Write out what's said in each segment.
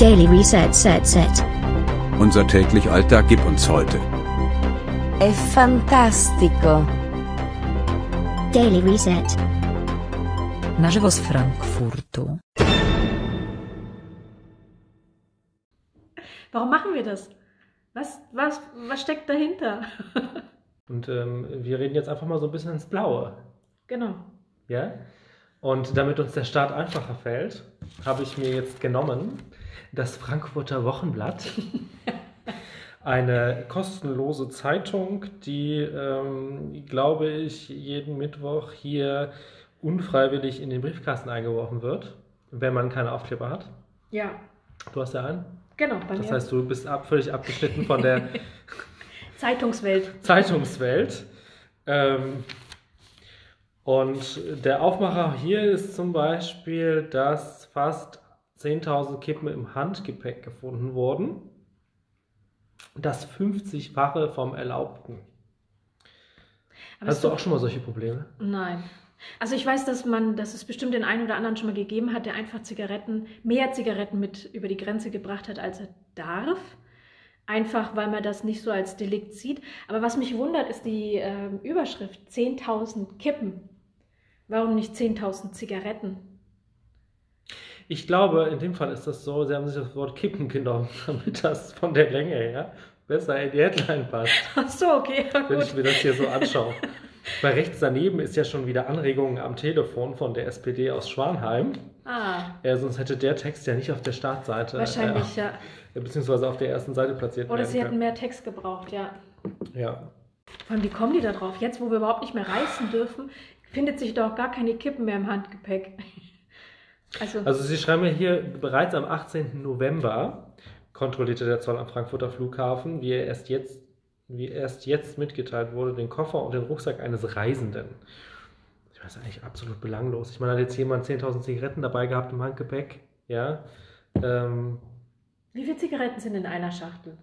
Daily Reset Set Set. Unser täglich Alltag gibt uns heute. È fantastico. Daily Reset. Na żywo z Frankfurtu. Warum machen wir das? Was, was, was steckt dahinter? Und ähm, wir reden jetzt einfach mal so ein bisschen ins Blaue. genau. Ja? Und damit uns der Start einfacher fällt, habe ich mir jetzt genommen das Frankfurter Wochenblatt. Eine kostenlose Zeitung, die, ähm, glaube ich, jeden Mittwoch hier unfreiwillig in den Briefkasten eingeworfen wird, wenn man keine Aufkleber hat. Ja, Du hast ja einen. genau. Bei Das mir. heißt, du bist ab, völlig abgeschnitten von der Zeitungswelt. Zeitungswelt. Ähm, und der Aufmacher hier ist zum Beispiel, dass fast 10.000 Kippen im Handgepäck gefunden wurden. Das 50-fache vom Erlaubten. Aber Hast du auch schon mal solche Probleme? Nein. Also ich weiß, dass man, dass es bestimmt den einen oder anderen schon mal gegeben hat, der einfach Zigaretten, mehr Zigaretten mit über die Grenze gebracht hat, als er darf. Einfach, weil man das nicht so als Delikt sieht. Aber was mich wundert, ist die ähm, Überschrift 10.000 Kippen. Warum nicht 10.000 Zigaretten? Ich glaube, in dem Fall ist das so, sie haben sich das Wort Kippen genommen, damit das von der Länge her besser in die Headline passt. Ach so, okay, ja, wenn ich mir das hier so anschaue. Weil rechts daneben ist ja schon wieder Anregungen am Telefon von der SPD aus Schwanheim. Ah, Ja, sonst hätte der Text ja nicht auf der Startseite, wahrscheinlich, ja. äh, beziehungsweise auf der ersten Seite platziert Oder sie werden hätten können. mehr Text gebraucht, ja. Ja. Vor allem, wie kommen die da drauf? Jetzt, wo wir überhaupt nicht mehr reisen dürfen, findet sich doch gar keine Kippen mehr im Handgepäck. Also, Also Sie schreiben ja hier, bereits am 18. November kontrollierte der Zoll am Frankfurter Flughafen, wie er erst jetzt, wie erst jetzt mitgeteilt wurde, den Koffer und den Rucksack eines Reisenden. Ich weiß eigentlich absolut belanglos. Ich meine, hat jetzt jemand 10.000 Zigaretten dabei gehabt im Handgepäck? Ja. Ähm, wie viele Zigaretten sind in einer Schachtel?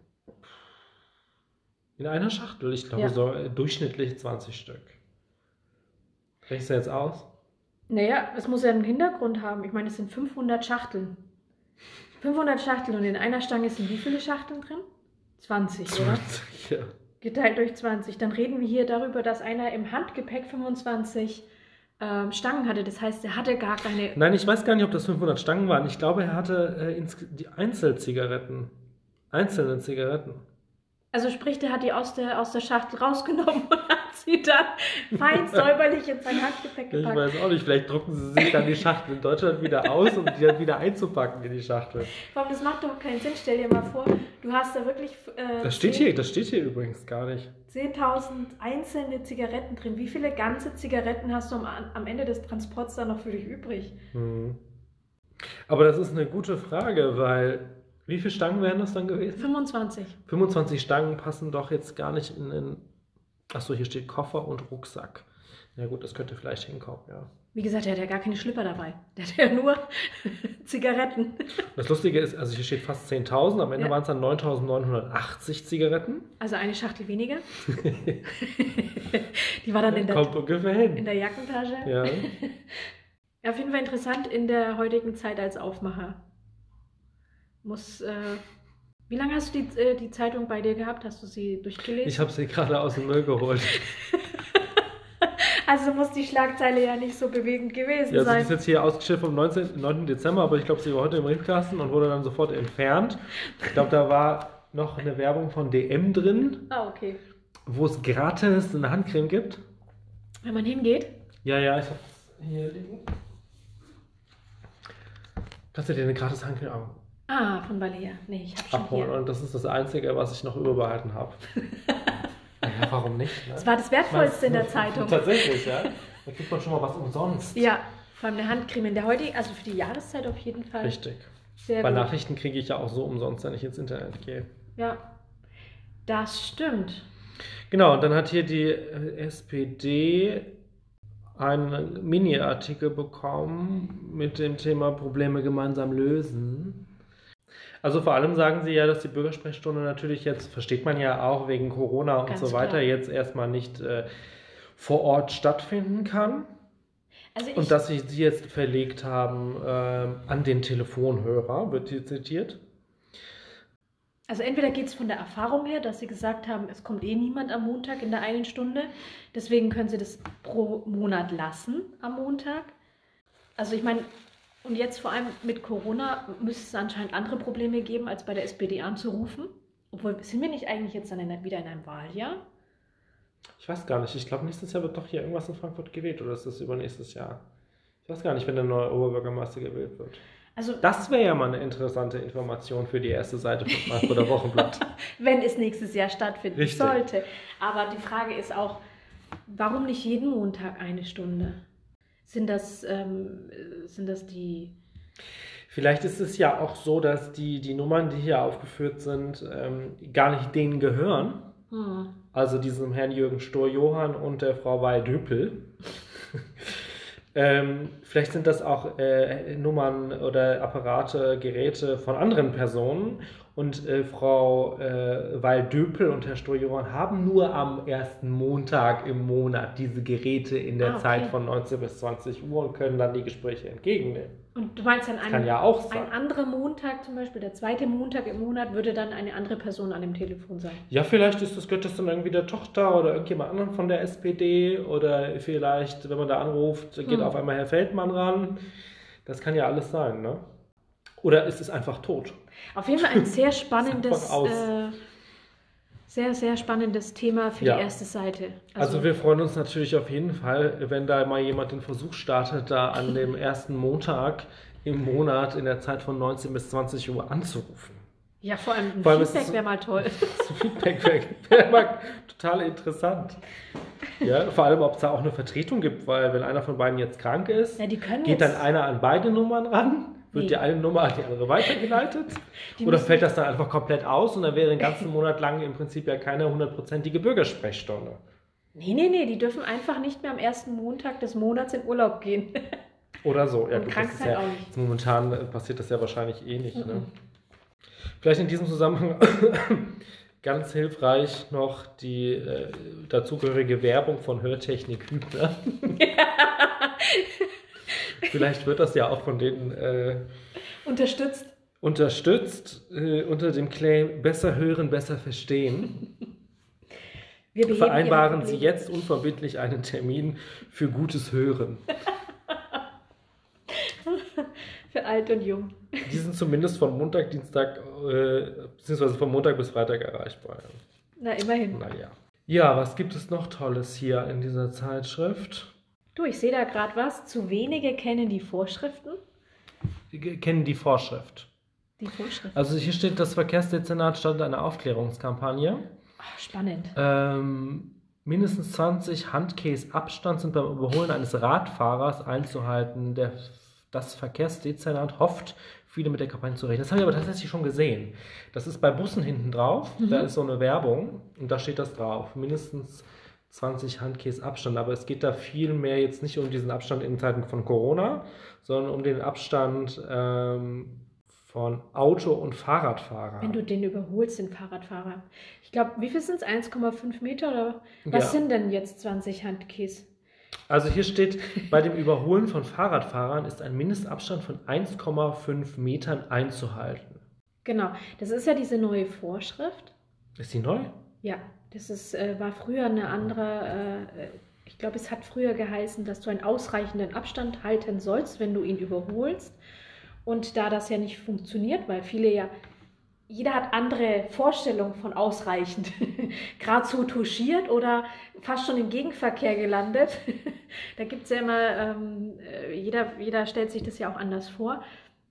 In einer Schachtel, ich glaube Ja. so äh, durchschnittlich 20 Stück. Rechnest du jetzt aus? Naja, es muss ja einen Hintergrund haben. Ich meine, es sind 500 Schachteln. 500 Schachteln und in einer Stange sind wie viele Schachteln drin? 20, oder? 20, ja. Geteilt durch 20. Dann reden wir hier darüber, dass einer im Handgepäck 25 ähm, Stangen hatte. Das heißt, er hatte gar keine. Nein, ich weiß gar nicht, ob das 500 Stangen waren. Ich glaube, er hatte äh, die Einzelzigaretten. Einzelne Zigaretten. Also sprich, der hat die aus der, aus der Schachtel rausgenommen und hat sie dann fein säuberlich in sein Handgepäck Ich gepackt. weiß auch nicht, vielleicht drucken sie sich dann die Schachtel in Deutschland wieder aus, um die dann wieder einzupacken in die Schachtel. Allem, das macht doch keinen Sinn. Stell dir mal vor, du hast da wirklich äh, Das steht hier, das steht hier übrigens gar nicht. 10.000 einzelne Zigaretten drin. Wie viele ganze Zigaretten hast du am, am Ende des Transports dann noch für dich übrig? Hm. Aber das ist eine gute Frage, weil wie viele Stangen wären das dann gewesen? 25. 25 Stangen passen doch jetzt gar nicht in den. Achso, hier steht Koffer und Rucksack. Ja gut, das könnte vielleicht hinkommen, ja. Wie gesagt, der hat ja gar keine Schlipper dabei. Der hat ja nur Zigaretten. Das Lustige ist, also hier steht fast 10.000, am Ende Ja. waren es dann 9.980 Zigaretten. Also eine Schachtel weniger. Die war dann in der, Kommt ungefähr in hin. der Jackentasche. Ja. Auf jeden Fall interessant in der heutigen Zeit als Aufmacher. Muss. Äh, wie lange hast du die, äh, die Zeitung bei dir gehabt? Hast du sie durchgelesen? Ich habe sie gerade aus dem Müll geholt. also muss die Schlagzeile ja nicht so bewegend gewesen Ja, also die sein. ist jetzt hier ausgeschickt vom 19, 9. Dezember, aber ich glaube, sie war heute im Briefkasten und wurde dann sofort entfernt. Ich glaube, da war noch eine Werbung von DM drin, Ah, okay. wo es gratis eine Handcreme gibt. Wenn man hingeht, Ja, ja, ich habe hier liegen. Kannst du dir eine gratis Handcreme Ah, von Balea. Nee, ich habe schon abholen? hier. Und das ist das Einzige, was ich noch überbehalten habe. ja, warum nicht? Ne? Das war das Wertvollste in der Zeitung. Tatsächlich, ja. Da kriegt man schon mal was umsonst. Ja, vor allem eine Handcreme in der heutigen, also für die Jahreszeit auf jeden Fall. Richtig. Sehr Bei gut. Nachrichten kriege ich ja auch so umsonst, wenn ich ins Internet gehe. Ja, das stimmt. Genau, und dann hat hier die äh, SPD einen Mini-Artikel bekommen mit dem Thema Probleme gemeinsam lösen. Also vor allem sagen sie ja, dass die Bürgersprechstunde natürlich jetzt, versteht man ja auch wegen Corona und Ganz so weiter, klar. jetzt erstmal nicht äh, vor Ort stattfinden kann. Also Und dass sie sie jetzt verlegt haben äh, an den Telefonhörer, wird hier zitiert. Also entweder geht es von der Erfahrung her, dass sie gesagt haben, es kommt eh niemand am Montag in der einen Stunde. Deswegen können sie das pro Monat lassen am Montag. Also ich meine, und jetzt vor allem mit Corona müsste es anscheinend andere Probleme geben, als bei der SPD anzurufen. Obwohl, sind wir nicht eigentlich jetzt dann in, wieder in einem Wahljahr? Ich weiß gar nicht. Ich glaube, nächstes Jahr wird doch hier irgendwas in Frankfurt gewählt. Oder ist das übernächstes Jahr? Ich weiß gar nicht, wenn der neue Oberbürgermeister gewählt wird. Also Das wäre ja mal eine interessante Information für die erste Seite vom Frankfurter Wochenblatt. wenn es nächstes Jahr stattfinden Richtig. sollte. Aber die Frage ist auch, warum nicht jeden Montag eine Stunde? Sind das, ähm, äh, sind das die... Vielleicht ist es ja auch so, dass die, die Nummern, die hier aufgeführt sind, ähm, gar nicht denen gehören. Hm. Also diesem Herrn Jürgen Stur-Johann und der Frau Weil-Döpel. ähm, vielleicht sind das auch äh, Nummern oder Apparate, Geräte von anderen Personen. Und äh, Frau äh, Weil-Döpel und Herr Stur-Johann haben nur am ersten Montag im Monat diese Geräte in der Ah, okay. Zeit von 19 bis 20 Uhr und können dann die Gespräche entgegennehmen. Und du meinst dann ein, kann ja ein anderer Montag zum Beispiel, der zweite Montag im Monat, würde dann eine andere Person an dem Telefon sein. Ja, vielleicht ist das, gehört das dann irgendwie der Tochter oder irgendjemand anderen von der SPD oder vielleicht, wenn man da anruft, geht Hm. auf einmal Herr Feldmann ran. Das kann ja alles sein, ne? Oder ist es einfach tot? Auf jeden Fall ein sehr spannendes, äh, sehr, sehr spannendes Thema für Ja. die erste Seite. Also, wir freuen uns natürlich auf jeden Fall, wenn da mal jemand den Versuch startet, da an dem ersten Montag im Monat in der Zeit von 19 bis 20 Uhr anzurufen. ja, vor allem ein Vor allem Feedback wäre mal toll. Das Feedback wäre wär mal total interessant. Ja, vor allem, ob es da auch eine Vertretung gibt, weil wenn einer von beiden jetzt krank ist, Ja, geht jetzt, dann einer an beide Nummern ran, wird die eine Nummer an die andere weitergeleitet Die oder fällt das dann einfach komplett aus und dann wäre den ganzen Monat lang im Prinzip ja keine hundertprozentige Bürgersprechstunde. Nee, nee, nee, die dürfen einfach nicht mehr am ersten Montag des Monats in Urlaub gehen. Oder so. Ja, Und gut, das ja, auch nicht. jetzt Momentan äh, passiert das ja wahrscheinlich eh nicht. Ne? Mhm. Vielleicht in diesem Zusammenhang ganz hilfreich noch die äh, dazugehörige Werbung von Hörtechnik Hübner. Vielleicht wird das ja auch von denen äh, Unterstützt. unterstützt äh, unter dem Claim besser hören, besser verstehen. Vereinbaren Sie jetzt unverbindlich einen Termin für gutes Hören. Für alt und jung. Die sind zumindest von Montag, Dienstag, äh, beziehungsweise von Montag bis Freitag erreichbar. Na, immerhin. Naja. Ja, was gibt es noch Tolles hier in dieser Zeitschrift? Du, ich sehe da gerade was. Zu wenige kennen die Vorschriften. Wir kennen die Vorschrift. Die Vorschriften. Also hier steht, das Verkehrsdezernat startet eine Aufklärungskampagne. Ah, spannend. Ähm, mindestens 20 Handcase Abstand sind beim Überholen eines Radfahrers einzuhalten. Der, das Verkehrsdezernat hofft, viele mit der Kampagne zu rechnen. Das habe ich aber tatsächlich schon gesehen. Das ist bei Bussen hinten drauf. Da ist so eine Werbung und da steht das drauf. Mindestens 20 Handcase Abstand. Aber es geht da viel mehr jetzt nicht um diesen Abstand in Zeiten von Corona, sondern um den Abstand ähm, von Auto- und Fahrradfahrern. Wenn du den überholst, den Fahrradfahrer. Ich glaube, wie viel sind es? 1,5 Meter oder was Ja. sind denn jetzt 20 Handkäse? Also hier steht, bei dem Überholen von Fahrradfahrern ist ein Mindestabstand von 1,5 Metern einzuhalten. Genau, das ist ja diese neue Vorschrift. Ist die neu? Ja, das ist, äh, war früher eine andere, äh, ich glaube, es hat früher geheißen, dass du einen ausreichenden Abstand halten sollst, wenn du ihn überholst. Und da das ja nicht funktioniert, weil viele ja, jeder hat andere Vorstellungen von ausreichend, gerade so touchiert oder fast schon im Gegenverkehr gelandet. da gibt es ja immer, ähm, äh, jeder, jeder stellt sich das ja auch anders vor.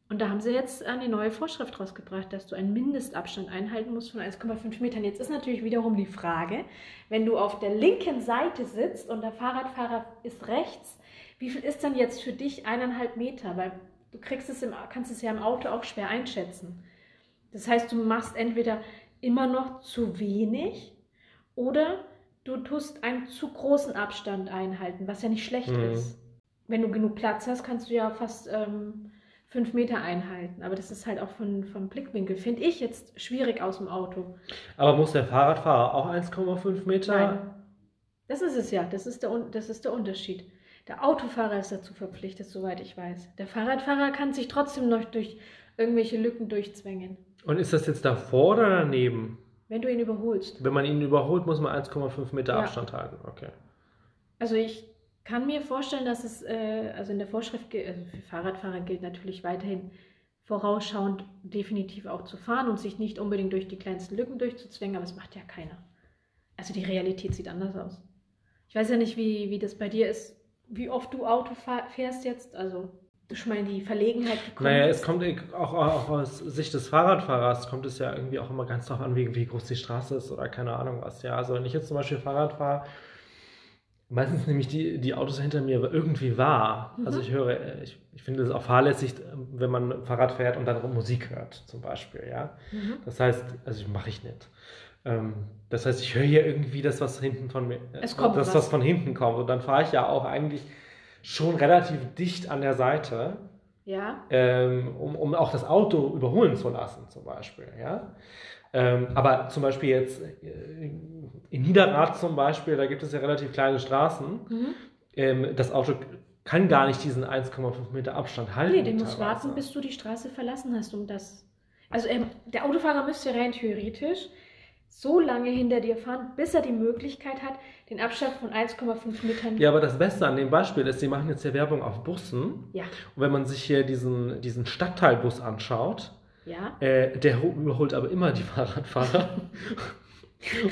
Und da haben sie jetzt eine neue Vorschrift rausgebracht, dass du einen Mindestabstand einhalten musst von 1,5 Metern. Jetzt ist natürlich wiederum die Frage, wenn du auf der linken Seite sitzt und der Fahrradfahrer ist rechts, wie viel ist dann jetzt für dich eineinhalb Meter? Weil du kriegst es im, kannst es ja im Auto auch schwer einschätzen. Das heißt, du machst entweder immer noch zu wenig oder du tust einen zu großen Abstand einhalten, was ja nicht schlecht Mhm. ist. Wenn du genug Platz hast, kannst du ja fast ähm, fünf Meter einhalten. Aber das ist halt auch von, vom Blickwinkel, finde ich jetzt schwierig aus dem Auto. Aber muss der Fahrradfahrer auch 1,5 Meter? Nein. Das ist es ja, das ist, der, das ist der Unterschied. Der Autofahrer ist dazu verpflichtet, soweit ich weiß. Der Fahrradfahrer kann sich trotzdem noch durch irgendwelche Lücken durchzwängen. Und ist das jetzt davor oder daneben? Wenn du ihn überholst. Wenn man ihn überholt, muss man 1,5 Meter Ja. Abstand halten. Okay. Also ich kann mir vorstellen, dass es, äh, also in der Vorschrift, also für Fahrradfahrer gilt natürlich weiterhin vorausschauend definitiv auch zu fahren und sich nicht unbedingt durch die kleinsten Lücken durchzuzwängen, aber es macht ja keiner. Also die Realität sieht anders aus. Ich weiß ja nicht, wie, wie das bei dir ist, wie oft du Auto fährst jetzt, also du schon mal in die Verlegenheit gekommen Naja, es kommt auch, auch aus Sicht des Fahrradfahrers, kommt es ja irgendwie auch immer ganz darauf an, wie, wie groß die Straße ist oder keine Ahnung was. Ja, also wenn ich jetzt zum Beispiel Fahrrad fahre, meistens nehme ich die, die Autos hinter mir irgendwie wahr. Also ich höre, äh, ich, ich finde es auch fahrlässig, wenn man Fahrrad fährt und dann Musik hört, zum Beispiel, ja. Mhm. Das heißt, also mache ich nicht. Ähm, das heißt, ich höre hier irgendwie das, was hinten von mir, äh, Es kommt das, was. was von hinten kommt. Und dann fahre ich ja auch eigentlich schon relativ dicht an der Seite Ja, ähm, um, um auch das Auto überholen zu lassen, zum Beispiel. Ja? Ähm, aber zum Beispiel jetzt äh, in Niederrad zum Beispiel, da gibt es ja relativ kleine Straßen. Mhm. Ähm, das Auto kann gar nicht diesen 1,5 Meter Abstand halten. nee, den musst teilweise. warten, bis du die Straße verlassen hast, um das. Also ähm, der Autofahrer müsste rein theoretisch so lange hinter dir fahren, bis er die Möglichkeit hat, den Abstand von 1,5 Metern. Ja, aber das Beste an dem Beispiel ist, sie machen jetzt ja Werbung auf Bussen. Ja, Und wenn man sich hier diesen, diesen Stadtteilbus anschaut, ja. Äh, der ho- überholt aber immer die Fahrradfahrer.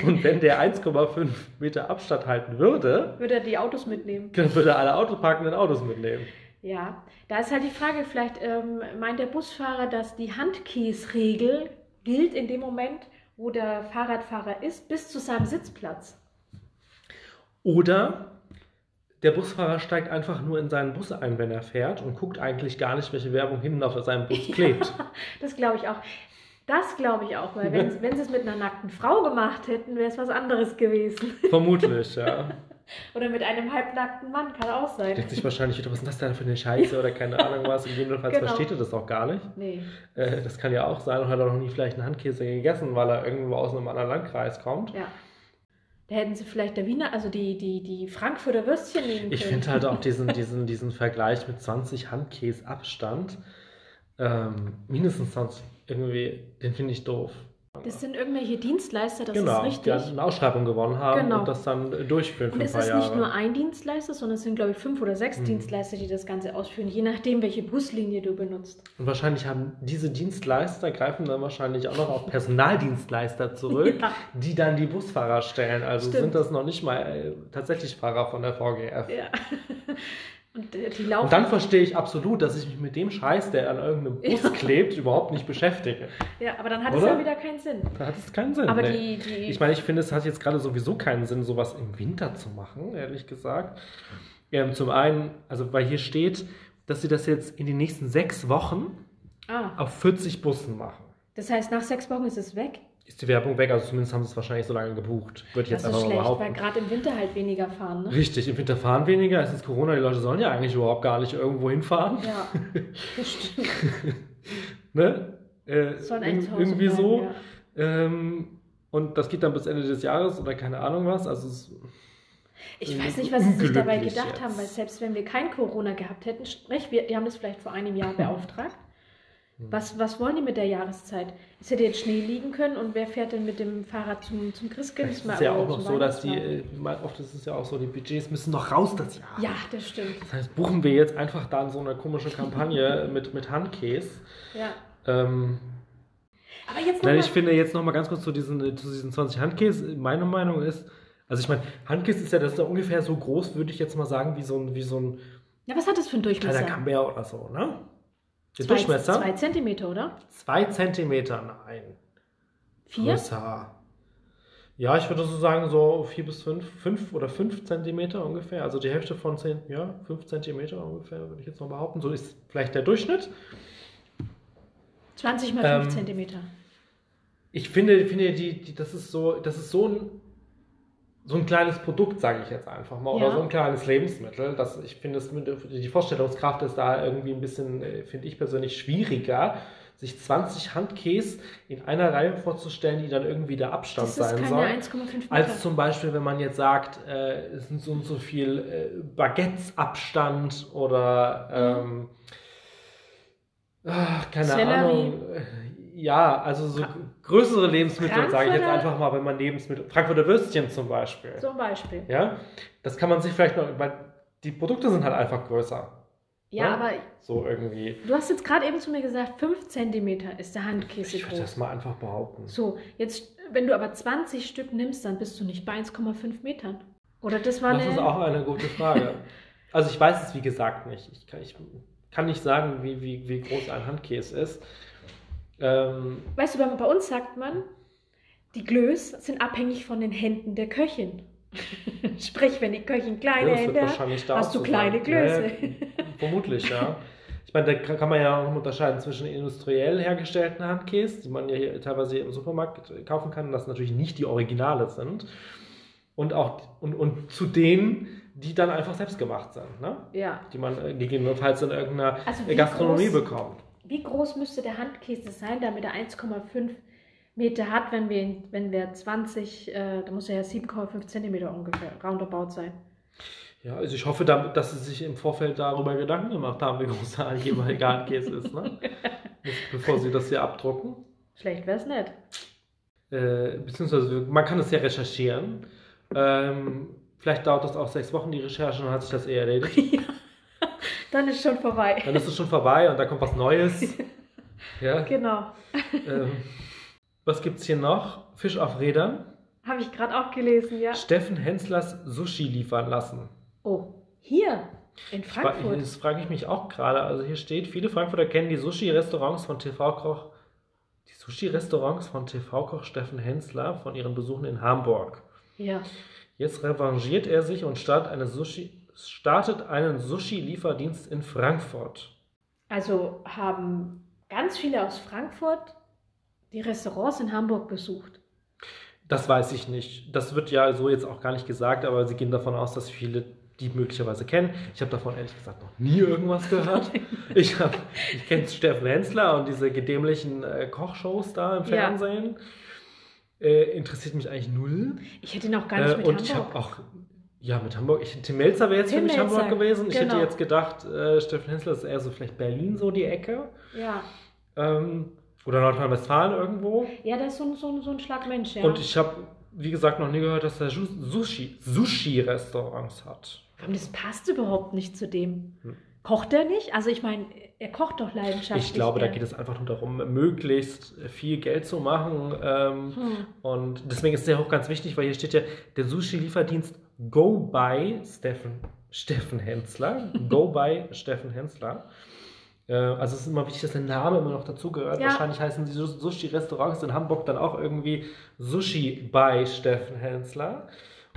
Und wenn der 1,5 Meter Abstand halten würde, Würde er die Autos mitnehmen? dann würde er alle autoparkenden Autos mitnehmen. Ja, da ist halt die Frage, vielleicht ähm, meint der Busfahrer, dass die Handkiesregel gilt in dem Moment, wo der Fahrradfahrer ist, bis zu seinem Sitzplatz. Oder der Busfahrer steigt einfach nur in seinen Bus ein, wenn er fährt und guckt eigentlich gar nicht, welche Werbung hinten auf seinem Bus klebt. Das glaube ich auch. Das glaube ich auch, weil wenn, wenn sie es mit einer nackten Frau gemacht hätten, wäre es was anderes gewesen. Vermutlich, ja. Oder mit einem halbnackten Mann, kann auch sein. Denkt sich wahrscheinlich wieder, was ist das denn für eine Scheiße oder keine Ahnung was. Gegebenenfalls Genau. versteht er das auch gar nicht. Nee. Äh, das kann ja auch sein und hat auch noch nie vielleicht einen Handkäse gegessen, weil er irgendwo aus einem anderen Landkreis kommt. Ja. Da hätten sie vielleicht der Wiener, also die, die, die Frankfurter Würstchen nehmen können. Ich finde halt auch diesen, diesen, diesen Vergleich mit 20 Handkäse Abstand, ähm, mindestens 20, irgendwie, den finde ich doof. Das sind irgendwelche Dienstleister, das genau, ist die richtig. halt eine Ausschreibung gewonnen haben Genau. und das dann äh, durchführen für Und ein es paar ist Jahre. nicht nur ein Dienstleister, sondern es sind, glaube ich, fünf oder sechs Mhm. Dienstleister, die das Ganze ausführen, je nachdem, welche Buslinie du benutzt. und wahrscheinlich haben diese Dienstleister, greifen dann wahrscheinlich auch noch auf Personaldienstleister zurück, Ja. die dann die Busfahrer stellen. Also Stimmt. sind das noch nicht mal äh, tatsächlich Fahrer von der VGF. Ja. Und. Und dann verstehe ich absolut, dass ich mich mit dem Scheiß, der an irgendeinem Bus Ja. klebt, überhaupt nicht beschäftige. ja, aber dann hat es Oder? ja wieder keinen Sinn. Da hat es keinen Sinn. Aber nee. die, die Ich meine, ich finde, es hat jetzt gerade sowieso keinen Sinn, sowas im Winter zu machen, ehrlich gesagt. Ähm, zum einen, also weil hier steht, dass sie das jetzt in den nächsten sechs Wochen ah, auf 40 Bussen machen. das heißt, nach sechs Wochen ist es weg. Ist die Werbung weg, also zumindest haben sie es wahrscheinlich so lange gebucht. Ich jetzt Das ist einfach mal schlecht, weil behaupten. gerade im Winter halt weniger fahren. Ne? Richtig, im Winter fahren weniger, es ist Corona, die Leute sollen ja eigentlich überhaupt gar nicht irgendwo hinfahren. Ja, das stimmt. Ne? Äh, Sollen Hause irgendwie bleiben, so. ja. Ähm, und das geht dann bis Ende des Jahres oder keine Ahnung was. Also es, Ich weiß nicht, was sie sich dabei gedacht jetzt. haben, weil selbst wenn wir kein Corona gehabt hätten, sprich, wir, die haben das vielleicht vor einem Jahr beauftragt. Was, was wollen die mit der Jahreszeit? Es hätte jetzt Schnee liegen können und wer fährt denn mit dem Fahrrad zum, zum Christkind? Vielleicht ist es ja auch noch so, dass die, äh, oft ist es ja auch so, die Budgets müssen noch raus das Jahr. Ja, das stimmt. Das heißt, buchen wir jetzt einfach dann so eine komische Kampagne mit, mit Handkäse. Ja. Ähm, Aber jetzt nein, noch ich finde jetzt nochmal ganz kurz zu diesen, äh, zu diesen 20 Handkäse. Meine Meinung ist, also ich meine, Handkäse ist ja, das ist ja ungefähr so groß, würde ich jetzt mal sagen, wie so ein, wie so ein Na, was hat das für einen kleiner Durchmesser? Camembert oder so, ne? Der Zwei, Durchmesser? zwei Zentimeter, oder? Zwei Zentimeter, nein. Vier? Größer. Ja, ich würde so sagen, so vier bis fünf, fünf oder fünf Zentimeter ungefähr. Also die Hälfte von zehn, ja, fünf Zentimeter ungefähr, würde ich jetzt mal behaupten. So ist vielleicht der Durchschnitt. 20 mal 5 Ähm, Zentimeter. Ich finde, finde die, die, das ist so, das ist so ein, so ein kleines Produkt, sage ich jetzt einfach mal, oder Ja. so ein kleines Lebensmittel. Das, ich finde, die Vorstellungskraft ist da irgendwie ein bisschen, äh, finde ich persönlich, schwieriger, sich 20 Handkäse in einer Reihe vorzustellen, die dann irgendwie der Abstand Das ist sein keine soll. 1,5 Meter. Als zum Beispiel, wenn man jetzt sagt, äh, es sind so und so viel äh, Baguettes Abstand oder ähm, ach, keine Sellerie. Ahnung. Ja, also so größere Lebensmittel, sage ich jetzt einfach mal, wenn man Lebensmittel. Frankfurter Würstchen zum Beispiel. Zum Beispiel. Ja, das kann man sich vielleicht noch, weil die Produkte sind halt einfach größer. Ja, Ja? aber So irgendwie. du hast jetzt gerade eben zu mir gesagt, 5 cm ist der Handkäse Ich würde das mal einfach behaupten. So, jetzt, wenn du aber 20 Stück nimmst, dann bist du nicht bei 1,5 Metern. Oder das war Das eine. ist auch eine gute Frage. Also ich weiß es wie gesagt nicht. Ich kann, ich kann nicht sagen, wie, wie, wie groß ein Handkäse ist. Ähm, Weißt du, bei, bei uns sagt man, die Glöß sind abhängig von den Händen der Köchin. Sprich, wenn die Köchin kleine ja, Hände hat, hast du kleine. Glöße. Ja, vermutlich, ja. Ich meine, da kann man ja auch noch unterscheiden zwischen industriell hergestellten Handkäse, die man ja hier teilweise im Supermarkt kaufen kann, das natürlich nicht die Originale sind. Und auch und, und zu denen, die dann einfach selbst gemacht sind, ne? Ja. die man äh, gegebenenfalls in irgendeiner Also Gastronomie groß- bekommt. Wie groß müsste der Handkäse sein, damit er 1,5 Meter hat, wenn wir, wenn wir 20, äh, da muss er ja 7,5 Zentimeter ungefähr roundabout sein. Ja, also ich hoffe, da- dass Sie sich im Vorfeld darüber Gedanken gemacht haben, wie groß der jeweilige Handkäse ist, ne? bevor Sie das hier abdrucken. Schlecht wäre es nicht. Äh, beziehungsweise man kann es ja recherchieren. Ähm, vielleicht dauert das auch sechs Wochen, die Recherche, und dann hat sich das eh erledigt. Dann ist schon vorbei. Dann ist es schon vorbei und da kommt was Neues. Ja, Genau. ähm, was gibt's hier noch? Fisch auf Rädern. Habe ich gerade auch gelesen, ja. Steffen Henslers Sushi liefern lassen. Oh, hier in Fra- Frankfurt. Das frage ich mich auch gerade. Also hier steht, viele Frankfurter kennen die Sushi-Restaurants von TV-Koch, die Sushi-Restaurants von TV-Koch Steffen Hensler von ihren Besuchen in Hamburg. Ja. Jetzt revanchiert er sich und startet, eine Sushi, startet einen Sushi-Lieferdienst in Frankfurt. Also haben ganz viele aus Frankfurt die Restaurants in Hamburg besucht. Das weiß ich nicht. Das wird ja so jetzt auch gar nicht gesagt, aber sie gehen davon aus, dass viele die möglicherweise kennen. Ich habe davon ehrlich gesagt noch nie irgendwas gehört. ich hab, ich kenne Steffen Hensler und diese gedämlichen äh, Kochshows da im Ja. Fernsehen. Äh, interessiert mich eigentlich null. Ich hätte ihn auch gar nicht Äh, mit und ich Hamburg. habe auch, ja, mit Hamburg, ich, Tim Melzer wäre jetzt Tim für mich Melzer, Hamburg gewesen. Ich hätte genau. jetzt gedacht, äh, Steffen Hensler ist eher so vielleicht Berlin so die Ecke. ja. Ähm, oder Nordrhein-Westfalen irgendwo. ja, das ist so, ein- so, so ein Schlag Mensch, ja. Und ich habe, wie gesagt, noch nie gehört, dass er Ju- Sushi, Sushi-Restaurants hat. Warum, das passt überhaupt nicht zu dem. Hm. Kocht er nicht? Also ich meine, er kocht doch leidenschaftlich. Ich glaube, da gern. geht es einfach nur darum, möglichst viel Geld zu machen. Ähm, Hm. Und deswegen ist der auch ganz wichtig, weil hier steht ja, der Sushi-Lieferdienst Go by Steffen, Steffen Hensler. Go by Steffen Hensler. Äh, Also es ist immer wichtig, dass der Name immer noch dazugehört. Ja. Wahrscheinlich heißen die Sus- Sushi-Restaurants in Hamburg dann auch irgendwie Sushi by Steffen Hensler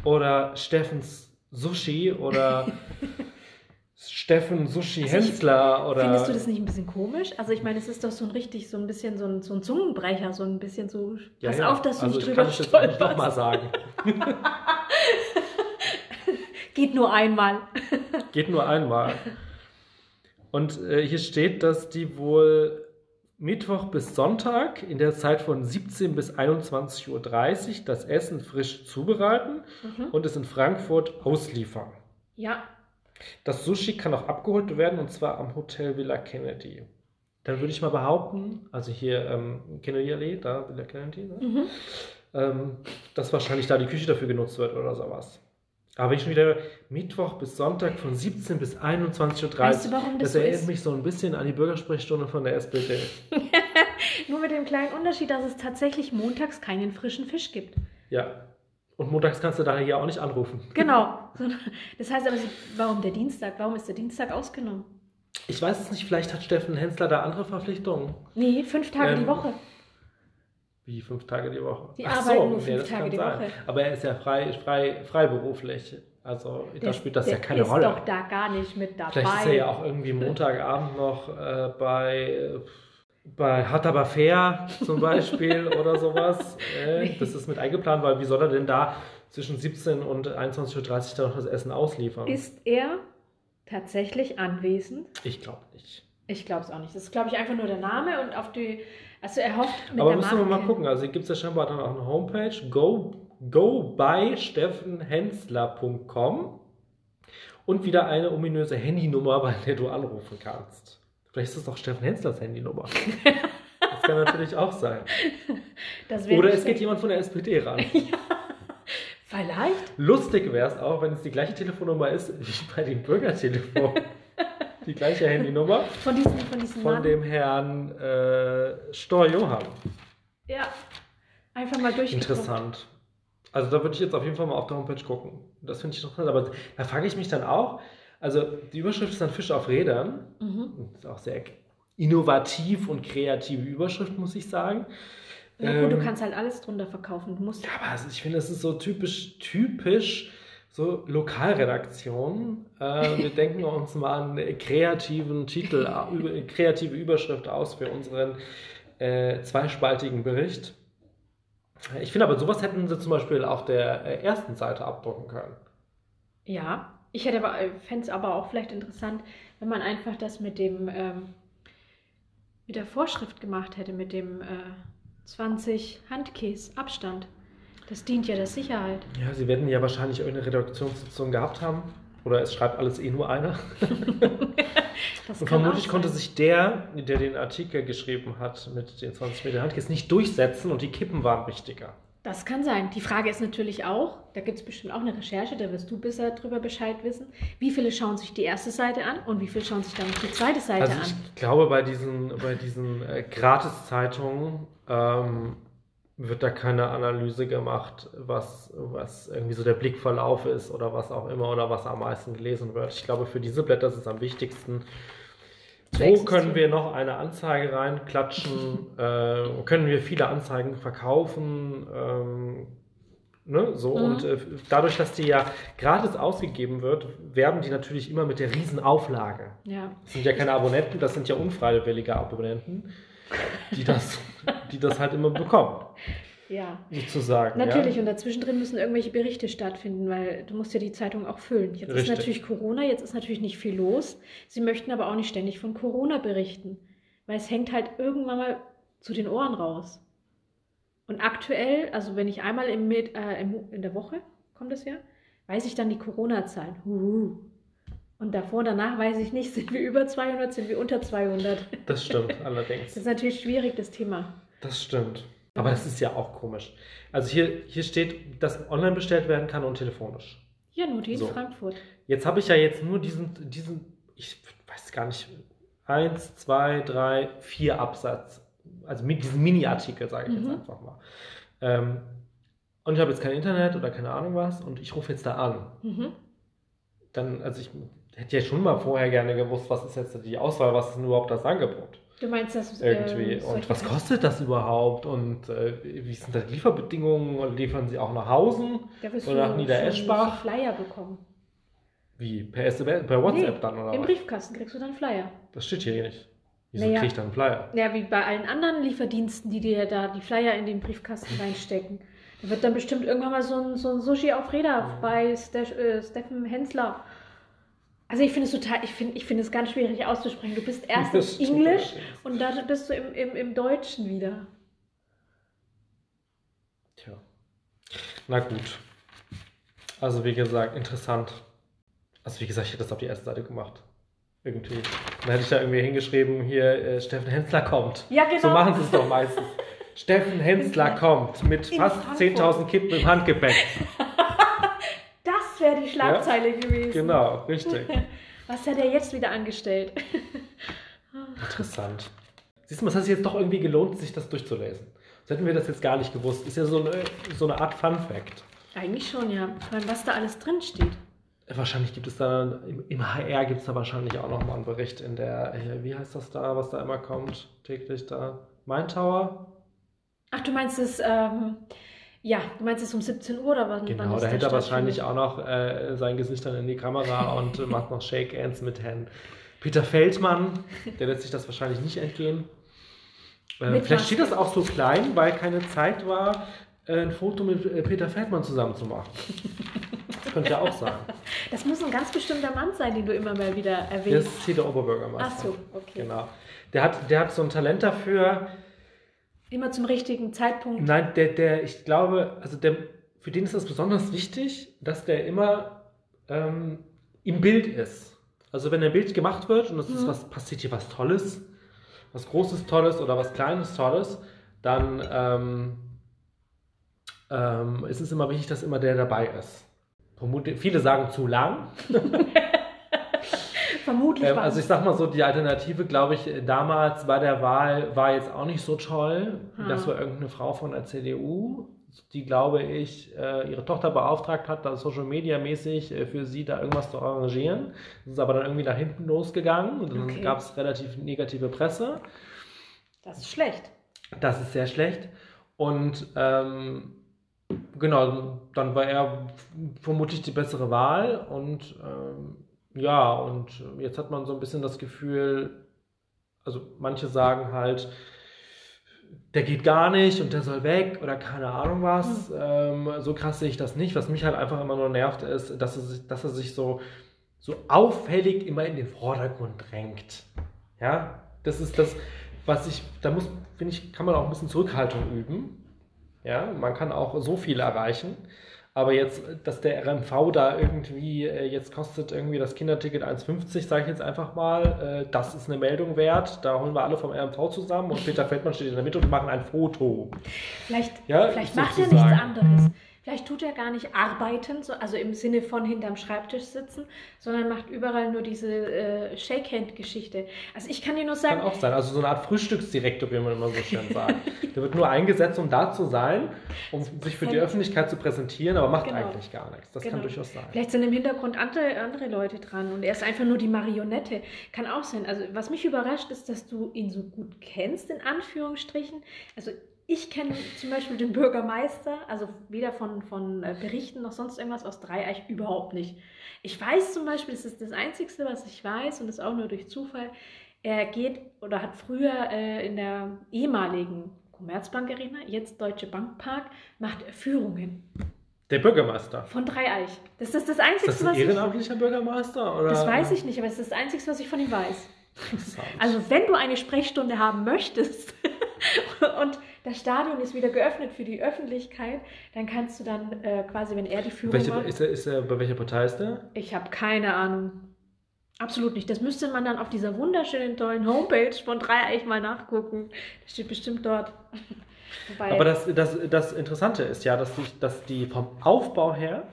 oder Steffens Sushi oder Steffen Sushi Also ich- Hensler oder Findest du das nicht ein bisschen komisch? Also ich meine, es ist doch so ein richtig, so ein bisschen so ein, so ein Zungenbrecher, so ein bisschen so, Ja, pass ja. auf, dass du also nicht ich drüber kann auch nicht stolperst. nochmal sagen. Geht nur einmal. Geht nur einmal. Und äh, hier steht, dass die wohl Mittwoch bis Sonntag in der Zeit von 17 bis 21.30 Uhr das Essen frisch zubereiten Mhm. und es in Frankfurt ausliefern. Ja, Das Sushi kann auch abgeholt werden und zwar am Hotel Villa Kennedy. Dann würde ich mal behaupten, also hier ähm, Kennedy Allee, da Villa Kennedy, ne? mhm. ähm, dass wahrscheinlich da die Küche dafür genutzt wird oder sowas. Aber ich schon wieder Mittwoch bis Sonntag von 17 bis 21.30 Uhr. Weißt du, warum das das so erinnert ist? mich so ein bisschen an die Bürgersprechstunde von der SPD. nur mit dem kleinen Unterschied, dass es tatsächlich montags keinen frischen Fisch gibt. Ja. Und montags kannst du daher hier auch nicht anrufen. Genau. Das heißt aber, warum der Dienstag? Warum ist der Dienstag ausgenommen? Ich weiß es nicht, vielleicht hat Steffen Hensler da andere Verpflichtungen. Nee, fünf Tage Ähm, die Woche. Wie fünf Tage die Woche. Die Ach arbeiten nur fünf das Tage die sein. Woche. Aber er ist ja frei, frei, freiberuflich. Also da spielt das ja keine ist Rolle. doch da gar nicht mit dabei. Vielleicht ist er ja auch irgendwie Montagabend noch äh, bei, bei Hart aber fair zum Beispiel oder sowas. Äh, das ist mit eingeplant, weil wie soll er denn da zwischen 17 und 21.30 Uhr dann noch das Essen ausliefern? Ist er tatsächlich anwesend? ich glaube nicht. Ich glaube es auch nicht. Das ist, glaube ich, einfach nur der Name und auf die. Also er hofft mit Aber der müssen wir mal gucken. Also hier gibt es ja scheinbar dann auch eine Homepage. Go, go by steffenhensler.com und wieder eine ominöse Handynummer, bei der du anrufen kannst. Vielleicht ist es doch Steffen Henslers Handynummer. Das kann natürlich auch sein. Oder es geht jemand von der SPD ran. Vielleicht. Lustig wäre es auch, wenn es die gleiche Telefonnummer ist wie bei dem Bürgertelefon. die gleiche Handynummer Von diesem, von diesem von Mann. dem Herrn äh, Storr-Johann. Ja. Einfach mal durch. Interessant. Also da würde ich jetzt auf jeden Fall mal auf der Homepage gucken. Das finde ich interessant. Aber da frage ich mich dann auch, also die Überschrift ist dann Fisch auf Rädern. Mhm. Das ist auch sehr innovativ und kreative Überschrift, muss ich sagen. Ja, gut, du Ähm, kannst halt alles drunter verkaufen. Du musst. Ja, aber also ich finde, das ist so typisch, typisch so Lokalredaktion. Äh, wir denken uns mal einen kreativen Titel, äh, über, kreative Überschrift aus für unseren äh, zweispaltigen Bericht. Ich finde aber, sowas hätten sie zum Beispiel auf der äh, ersten Seite abdrucken können. Ja. Ich hätte aber, fände es aber auch vielleicht interessant, wenn man einfach das mit dem, ähm, mit der Vorschrift gemacht hätte, mit dem äh, 20 Handkäse Abstand. Das dient ja der Sicherheit. Ja, sie werden ja wahrscheinlich irgendeine Redaktionssitzung gehabt haben. Oder es schreibt alles eh nur einer. Und vermutlich konnte sich der, der den Artikel geschrieben hat mit den 20 Meter Handkäse, nicht durchsetzen und die Kippen waren wichtiger. Das kann sein. Die Frage ist natürlich auch, da gibt es bestimmt auch eine Recherche, da wirst du besser drüber Bescheid wissen. Wie viele schauen sich die erste Seite an und wie viele schauen sich dann die zweite Seite Also an? ich glaube, bei diesen, bei diesen äh, Gratiszeitungen ähm, wird da keine Analyse gemacht, was, was irgendwie so der Blickverlauf ist oder was auch immer oder was am meisten gelesen wird. Ich glaube, für diese Blätter ist es am wichtigsten. Wo können wir noch eine Anzeige reinklatschen? äh, können wir viele Anzeigen verkaufen? Ähm, ne? So, Mhm. und äh, dadurch, dass die ja gratis ausgegeben wird, werben die natürlich immer mit der Riesenauflage. Ja. Das sind ja keine Abonnenten, das sind ja unfreiwillige Abonnenten, die das, die das halt immer bekommen, Ja. sozusagen. Natürlich, Ja? und dazwischen drin müssen irgendwelche Berichte stattfinden, weil du musst ja die Zeitung auch füllen. Jetzt Richtig. ist natürlich Corona, jetzt ist natürlich nicht viel los. Sie möchten aber auch nicht ständig von Corona berichten, weil es hängt halt irgendwann mal zu den Ohren raus. Und aktuell, also wenn ich einmal im, äh, im, in der Woche, kommt das ja, weiß ich dann die Corona-Zahlen. Huhu. Und davor und danach weiß ich nicht, sind wir über 200, sind wir unter 200. Das stimmt Das allerdings. ist natürlich schwierig, das Thema. Das stimmt. Aber das ist ja auch komisch. Also hier, hier steht, dass online bestellt werden kann und telefonisch. Ja, nur die in So. Frankfurt. Jetzt habe ich ja jetzt nur diesen, diesen, ich weiß gar nicht, eins, zwei, drei, vier Absatz. Also mit diesen Mini-Artikel, sage ich Mhm. jetzt einfach mal. Ähm, und ich habe jetzt kein Internet oder keine Ahnung was und ich rufe jetzt da an. Mhm. Dann, also ich hätte ja schon mal vorher gerne gewusst, was ist jetzt die Auswahl, was ist denn überhaupt das Angebot? Du meinst, dass Irgendwie. ähm, und was kostet das überhaupt? Und äh, wie sind da die Lieferbedingungen? Und liefern sie auch nach Hausen? Oder nach Niedereschbach? Flyer bekommen. Wie? Per SMS, per WhatsApp Nee, dann oder Im was? Briefkasten kriegst du dann Flyer. Das steht hier nicht. Wieso Naja. kriege ich dann einen Flyer? Ja, wie bei allen anderen Lieferdiensten, die dir da die Flyer in den Briefkasten reinstecken. Da wird dann bestimmt irgendwann mal so ein, so ein Sushi auf Räder bei Ste äh, Steffen Hensler. Also ich finde es total, ich finde ich finde es ganz schwierig auszusprechen. Du bist erst im Englisch und dann bist du im, im, im Deutschen wieder. Tja. Na gut. Also wie gesagt, interessant. Also wie gesagt, ich hätte das auf die erste Seite gemacht. Irgendwie. Dann hätte ich da irgendwie hingeschrieben, hier, äh, Steffen Hensler kommt. Ja, genau. So machen sie es doch meistens. Steffen Hensler kommt mit In fast Frankfurt. 10.000 Kippen im Handgepäck. Das wäre die Schlagzeile gewesen. Genau, richtig. Was hat er jetzt wieder angestellt? Interessant. Siehst du, es hat sich jetzt doch irgendwie gelohnt, sich das durchzulesen. Sonst hätten wir das jetzt gar nicht gewusst. Ist ja so eine, so eine Art Fun Fact. Eigentlich schon, ja. Vor allem, was da alles drin steht. Wahrscheinlich gibt es da, im, HR gibt es da wahrscheinlich auch nochmal einen Bericht in der, äh, wie heißt das da, was da immer kommt, täglich da? Main Tower? Ach, du meinst es, ähm, ja, du meinst es um 17 Uhr oder wann? wann Genau, es da hält er wahrscheinlich auch noch äh, sein Gesicht dann in die Kamera und macht noch Shake Hands mit Herrn Peter Feldmann. Der lässt sich das wahrscheinlich nicht entgehen. Äh, vielleicht steht das auch so klein, weil keine Zeit war, äh, ein Foto mit äh, Peter Feldmann zusammen zu machen. Das könnte ja auch sein. Das muss ein ganz bestimmter Mann sein, den du immer mal wieder Das erwähnst. ist hier der Oberbürgermeister. Ach so, okay. Genau. Der hat, der hat so ein Talent dafür. Immer zum richtigen Zeitpunkt. Nein, der, der, ich glaube, also der, für den ist das besonders wichtig, dass der immer ähm, im Bild ist. Also wenn ein Bild gemacht wird und es ist Mhm. was, passiert hier was Tolles was Großes, Tolles oder was Kleines, Tolles, dann ähm, ähm, ist es immer wichtig, dass immer der dabei ist. Viele sagen zu lang. Vermutlich Ähm, also ich sag mal so, die Alternative, glaube ich, damals bei der Wahl war jetzt auch nicht so toll. Hm. Das war irgendeine Frau von der CDU, die, glaube ich, äh, ihre Tochter beauftragt hat, da Social Media mäßig äh, für sie da irgendwas zu arrangieren. Das ist aber dann irgendwie nach hinten losgegangen und dann Okay. gab es relativ negative Presse. das ist schlecht. Das ist sehr schlecht. Und ähm, genau, dann war er vermutlich die bessere Wahl. Und ähm, ja, und jetzt hat man so ein bisschen das Gefühl, also manche sagen halt, der geht gar nicht und der soll weg oder keine Ahnung was. Ähm, so krass sehe ich das nicht. Was mich halt einfach immer nur nervt, ist, dass er sich, dass er sich so, so auffällig immer in den Vordergrund drängt. Ja, das ist das, was ich, da muss, finde ich, kann man auch ein bisschen Zurückhaltung üben. Ja, man kann auch so viel erreichen. Aber jetzt, dass der RMV da irgendwie, äh, jetzt kostet irgendwie das Kinderticket 1,50, sage ich jetzt einfach mal, äh, das ist eine Meldung wert. Da holen wir alle vom RMV zusammen und Peter Feldmann steht in der Mitte und machen ein Foto. Vielleicht, Ja, vielleicht macht er nichts anderes. Vielleicht tut er gar nicht arbeiten, so, also im Sinne von hinterm Schreibtisch sitzen, sondern macht überall nur diese äh, Shake-Hand-Geschichte. Also ich kann dir nur Kann sagen, auch sein. Also so eine Art Frühstücksdirektor, wie man immer so schön sagt. Der wird nur eingesetzt, um da zu sein, um sich für die Öffentlichkeit zu präsentieren, aber macht Genau. eigentlich gar nichts. Das kann Genau. durchaus sein. Vielleicht sind im Hintergrund andere, andere Leute dran und er ist einfach nur die Marionette. Kann auch sein. Also was mich überrascht ist, dass du ihn so gut kennst, in Anführungsstrichen. Also ich kenne zum Beispiel den Bürgermeister, also weder von, von äh, Berichten noch sonst irgendwas aus Dreieich überhaupt nicht. Ich weiß zum Beispiel, das ist das Einzige, was ich weiß und das auch nur durch Zufall, er geht oder hat früher äh, in der ehemaligen Commerzbank Arena, jetzt Deutsche Bank Park, macht Führungen Der Bürgermeister. von Dreieich. Das ist das Ist Einzige, das ein was ich... ehrenamtlicher Bürgermeister? Oder? Das weiß ich nicht, aber es ist das Einzige, was ich von ihm weiß. Also wenn du eine Sprechstunde haben möchtest und das Stadion ist wieder geöffnet für die Öffentlichkeit, dann kannst du dann äh, quasi, wenn er die Führung Welche, macht, ist er, ist er, bei welcher Partei ist der? ich habe keine Ahnung. Absolut nicht. Das müsste man dann auf dieser wunderschönen, tollen Homepage von Dreieich mal nachgucken. Das steht bestimmt dort. Wobei, Aber das, das, das Interessante ist ja, dass die, dass die vom Aufbau her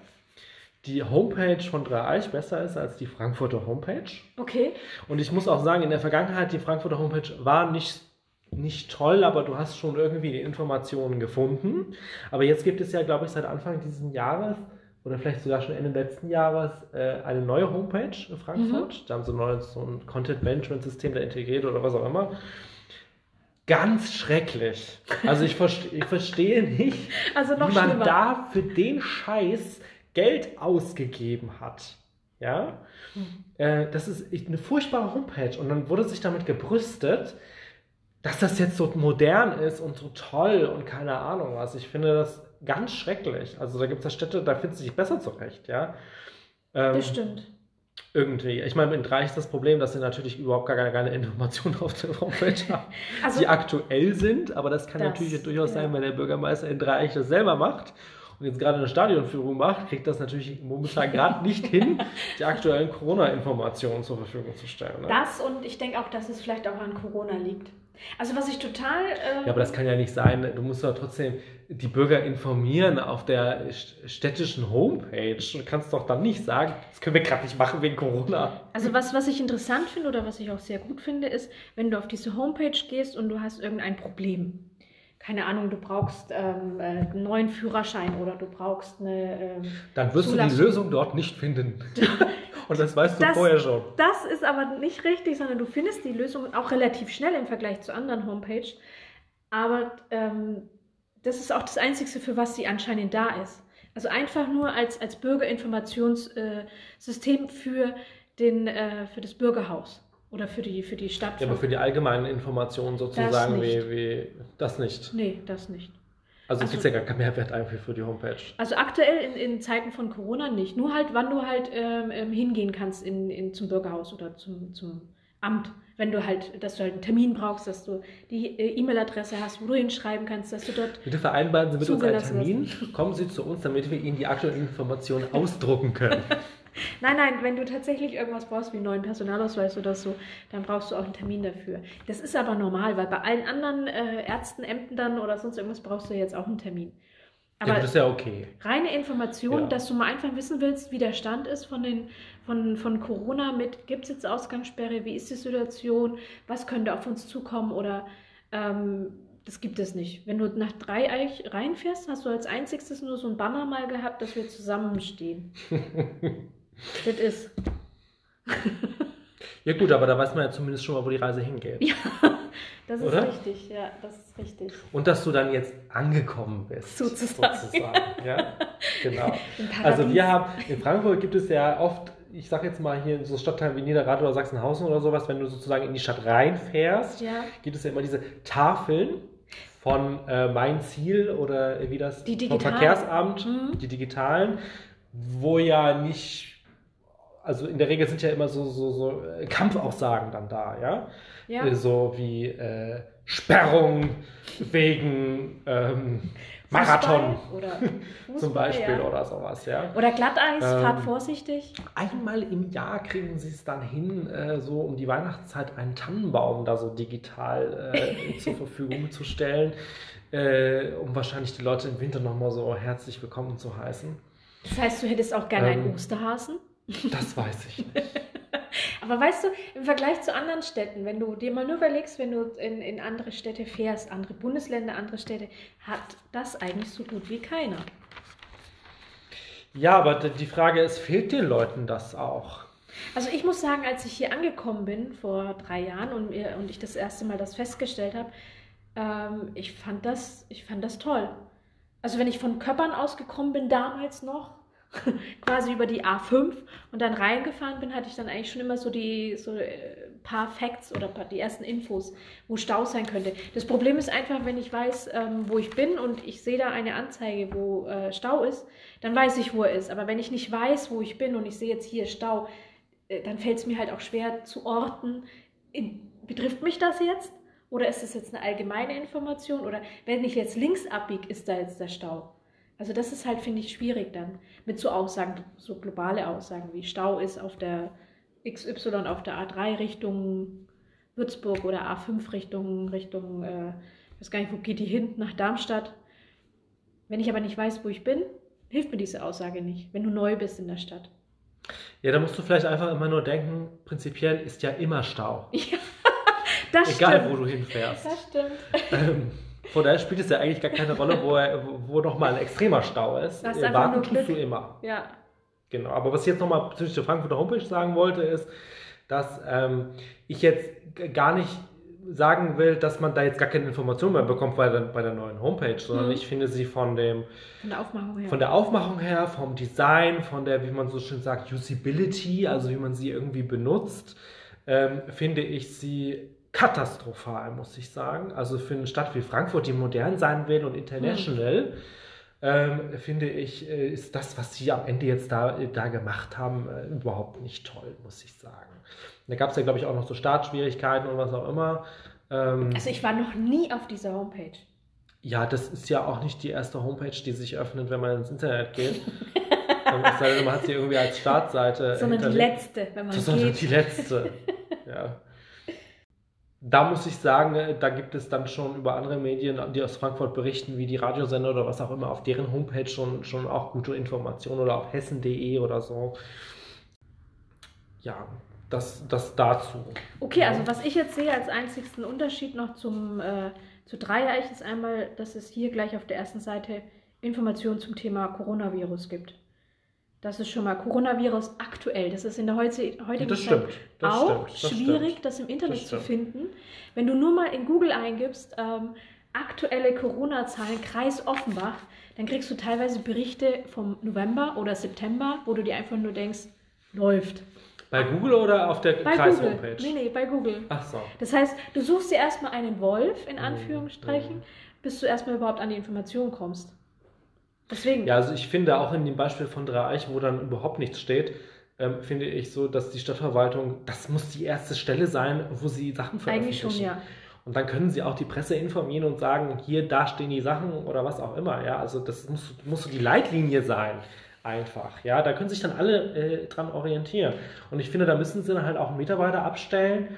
die Homepage von Dreieich besser ist als die Frankfurter Homepage. okay, Und ich muss auch sagen, in der Vergangenheit, die Frankfurter Homepage war nicht, nicht toll, aber du hast schon irgendwie die Informationen gefunden. Aber jetzt gibt es ja, glaube ich, seit Anfang dieses Jahres oder vielleicht sogar schon Ende letzten Jahres äh, eine neue Homepage in Frankfurt. Da haben sie neues so ein Content-Management-System da integriert oder was auch immer. Ganz schrecklich. Also ich, verste ich verstehe nicht, also noch wie man schlimmer. da für den Scheiß Geld ausgegeben hat. Ja, äh, das ist eine furchtbare Homepage und dann wurde sich damit gebrüstet, dass das jetzt so modern ist und so toll und keine Ahnung was. Ich finde das ganz schrecklich. Also da gibt es ja Städte, da finden sie sich besser zurecht, ja. Ähm, Das stimmt. irgendwie. Ich meine, in Dreieich ist das Problem, dass sie natürlich überhaupt gar keine, Informationen auf der Homepage haben, Also, die aktuell sind, aber das kann Das, natürlich durchaus ja. sein, wenn der Bürgermeister in Dreieich das selber macht und jetzt gerade eine Stadionführung macht, kriegt das natürlich momentan gerade nicht hin, die aktuellen Corona-Informationen zur Verfügung zu stellen. Ne? das und ich denke auch, dass es vielleicht auch an Corona liegt. Also was ich total... äh, Ja, aber das kann ja nicht sein. Du musst doch trotzdem die Bürger informieren auf der st- städtischen Homepage. Du kannst doch dann nicht sagen, das können wir gerade nicht machen wegen Corona. Also was, was ich interessant finde oder was ich auch sehr gut finde, ist, wenn du auf diese Homepage gehst und du hast irgendein Problem. Keine Ahnung, du brauchst ähm, äh, einen neuen Führerschein oder du brauchst eine... Ähm, Dann wirst du die Zulassung. Lösung dort nicht finden. Und das weißt du Das- vorher schon. das ist aber nicht richtig, sondern du findest die Lösung auch relativ schnell im Vergleich zu anderen Homepages. Aber ähm, das ist auch das Einzige, für was sie anscheinend da ist. Also einfach nur als, als Bürgerinformationssystem für, den, äh, für das Bürgerhaus oder für die, für die Stadt. Ja, aber für die allgemeinen Informationen sozusagen, Das wie, nicht. wie das nicht. nee, das nicht. Also, Also- gibt es ja gar keinen Mehrwert einfach für die Homepage. Also aktuell in, in Zeiten von Corona nicht. Nur halt, wann du halt ähm, ähm, hingehen kannst in, in, zum Bürgerhaus oder zum, zum Amt. Wenn du halt, dass du halt einen Termin brauchst, dass du die äh, E-Mail-Adresse hast, wo du hinschreiben kannst, dass du dort. Bitte vereinbaren Sie mit uns einen Termin. Kommen Sie zu uns, damit wir Ihnen die aktuellen Informationen ausdrucken können. Nein, nein, wenn du tatsächlich irgendwas brauchst, wie einen neuen Personalausweis oder so, dann brauchst du auch einen Termin dafür. Das ist aber normal, weil bei allen anderen äh, Ärzten, Ämtern oder sonst irgendwas brauchst du jetzt auch einen Termin. ja, Aber das ist ja okay. reine Information, Ja. dass du mal einfach wissen willst, wie der Stand ist von, den, von, von Corona mit, gibt es jetzt Ausgangssperre, wie ist die Situation, was könnte auf uns zukommen oder ähm, das gibt es nicht. Wenn du nach Dreieich reinfährst, hast du als einziges nur so ein Banner mal gehabt, dass wir zusammenstehen. das ist. Ja gut, aber da weiß man ja zumindest schon mal, wo die Reise hingeht. Ja, das ist Oder? richtig, ja, das ist richtig. Und dass du dann jetzt angekommen bist. Sozusagen. sozusagen, Ja, genau. Also wir haben, in Frankfurt gibt es ja oft, ich sag jetzt mal hier in so Stadtteilen wie Niederrad oder Sachsenhausen oder sowas, wenn du sozusagen in die Stadt reinfährst, Ja. gibt es ja immer diese Tafeln von äh, Mein Ziel oder wie das Die vom. Verkehrsamt, Mhm. die digitalen, wo ja nicht, also in der Regel sind ja immer so, so, so äh, Kampfaussagen dann da, ja. Ja. Äh, So wie äh, Sperrung wegen ähm, Marathon zum Beispiel ja. oder sowas, ja. Oder Glatteis, Ähm, fahrt vorsichtig. Einmal im Jahr kriegen sie es dann hin, äh, so um die Weihnachtszeit einen Tannenbaum da so digital äh, zur Verfügung zu stellen, äh, um wahrscheinlich die Leute im Winter nochmal so herzlich willkommen zu heißen. Das heißt, du hättest auch gerne einen ähm, Osterhasen. Das weiß ich nicht. Aber weißt du, im Vergleich zu anderen Städten, wenn du dir mal nur überlegst, wenn du in, in andere Städte fährst, andere Bundesländer, andere Städte, hat das eigentlich so gut wie keiner. Ja, aber die Frage ist, fehlt den Leuten das auch? Also ich muss sagen, als ich hier angekommen bin vor drei Jahren und, mir, und ich das erste Mal das festgestellt habe, ähm, ich, fand das, ich fand das toll. Also wenn ich von Köppern ausgekommen bin, damals noch, quasi über die A5 und dann reingefahren bin, hatte ich dann eigentlich schon immer so die so äh, paar Facts oder paar, die ersten Infos, wo Stau sein könnte. Das Problem ist einfach, wenn ich weiß, ähm, wo ich bin und ich sehe da eine Anzeige, wo äh, Stau ist, dann weiß ich, wo er ist. Aber wenn ich nicht weiß, wo ich bin und ich sehe jetzt hier Stau, äh, dann fällt es mir halt auch schwer zu orten, in, betrifft mich das jetzt? Oder ist das jetzt eine allgemeine Information? Oder wenn ich jetzt links abbiege, ist da jetzt der Stau? Also das ist halt, finde ich, schwierig dann mit so Aussagen, so globale Aussagen wie Stau ist auf der XY auf der A3 Richtung Würzburg oder A5 Richtung, Richtung, äh, ich weiß gar nicht, wo geht die hin, nach Darmstadt. Wenn ich aber nicht weiß, wo ich bin, hilft mir diese Aussage nicht, wenn du neu bist in der Stadt. Ja, da musst du vielleicht einfach immer nur denken, prinzipiell ist ja immer Stau. Ja, das Egal, stimmt. wo du hinfährst. Das stimmt. Ähm, von daher spielt es ja eigentlich gar keine Rolle, wo, er, wo, nochmal ein extremer Stau ist. Das ist Warten tust du immer. Ja. Genau. Aber was ich jetzt nochmal bezüglich der Frankfurter Homepage sagen wollte, ist, dass ähm, ich jetzt gar nicht sagen will, dass man da jetzt gar keine Informationen mehr bekommt bei der, bei der neuen Homepage, sondern Mhm. ich finde sie von dem Von der Aufmachung her. von der Aufmachung her, vom Design, von der, wie man so schön sagt, Usability, also wie man sie irgendwie benutzt, ähm, finde ich sie katastrophal, muss ich sagen. Also für eine Stadt wie Frankfurt, die modern sein will und international, ähm, finde ich, äh, ist das, was sie am Ende jetzt da, äh, da gemacht haben, äh, überhaupt nicht toll, muss ich sagen. Da gab es ja, glaube ich, auch noch so Startschwierigkeiten und was auch immer. Ähm, Also ich war noch nie auf dieser Homepage. ja, das ist ja auch nicht die erste Homepage, die sich öffnet, wenn man ins Internet geht. Es sei denn, man hat sie irgendwie als Startseite. Sondern die letzte, wenn man Sondern geht. die letzte. ja. Da muss ich sagen, äh, da gibt es dann schon über andere Medien, die aus Frankfurt berichten, wie die Radiosender oder was auch immer, auf deren Homepage schon, schon auch gute Informationen oder auf hessen.de oder so. Ja, das, das dazu. Okay, also was ich jetzt sehe als einzigsten Unterschied noch zum, äh, zu Dreieich ist einmal, dass es hier gleich auf der ersten Seite Informationen zum Thema Coronavirus gibt. Das ist schon mal Coronavirus aktuell. Das ist in der heutigen Das Zeit. Das auch stimmt. Das schwierig, stimmt. das im Internet zu finden. Wenn du nur mal in Google eingibst, ähm, aktuelle Corona-Zahlen, Kreis Offenbach, dann kriegst du teilweise Berichte vom November oder September, wo du dir einfach nur denkst, läuft. Bei Google oder auf der. Kreis-Homepage? Nee, nee, bei Google. Ach so. Das heißt, du suchst dir erstmal einen Wolf, Mhm. in Anführungsstrichen, bis du erstmal überhaupt an die Information kommst. Deswegen. Ja, also ich finde auch in dem Beispiel von Dreieich, wo dann überhaupt nichts steht, ähm, finde ich so, dass die Stadtverwaltung, das muss die erste Stelle sein, wo sie Sachen Eigentlich veröffentlichen. schon, ja. Und dann können sie auch die Presse informieren und sagen, hier, da stehen die Sachen oder was auch immer. Ja, also das muss, muss so die Leitlinie sein. einfach. Ja, da können sich dann alle äh, dran orientieren. Und ich finde, da müssen sie dann halt auch Mitarbeiter abstellen,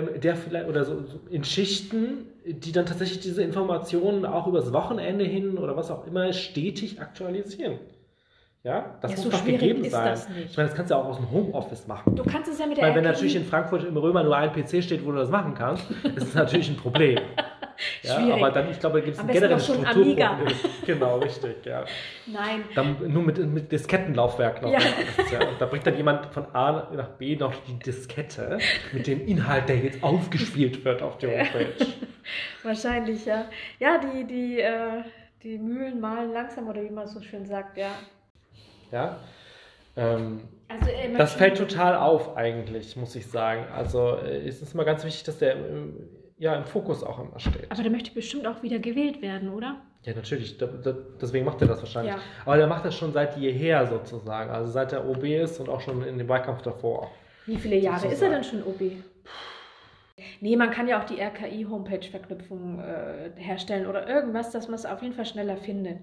der vielleicht oder so, in Schichten, die dann tatsächlich diese Informationen auch übers Wochenende hin oder was auch immer stetig aktualisieren. Ja, das Ja, muss so doch gegeben sein. das nicht. Ich meine, das kannst du ja auch aus dem Homeoffice machen. Du kannst es ja mit der Weil wenn natürlich in Frankfurt im Römer nur ein PC steht, wo du das machen kannst, ist es natürlich ein Problem. Ja, Schwierig. aber dann, ich glaube, da gibt es ein generelles Strukturproblem. Genau, richtig, ja. Nein, Dann nur mit, mit Diskettenlaufwerk noch. Ja. alles, ja. Und da bringt dann jemand von A nach B noch die Diskette mit dem Inhalt, der jetzt aufgespielt wird auf der Homepage. wahrscheinlich, ja. Ja, die, die, äh, die Mühlen malen langsam, oder wie man so schön sagt, ja. Ja. Ähm, Also, äh, das fällt total auf eigentlich, muss ich sagen. Also äh, es ist immer ganz wichtig, dass der ähm, ja, im Fokus auch immer steht. Aber der möchte bestimmt auch wieder gewählt werden, oder? Ja, natürlich. Da, da, deswegen macht er das wahrscheinlich. Ja. Aber der macht das schon seit jeher sozusagen. Also seit er OB ist und auch schon in dem Wahlkampf davor. Wie viele Jahre ist er Sozusagen. denn schon OB? Nee, man kann ja auch die RKI-Homepage-Verknüpfung äh, herstellen oder irgendwas, dass man es auf jeden Fall schneller findet.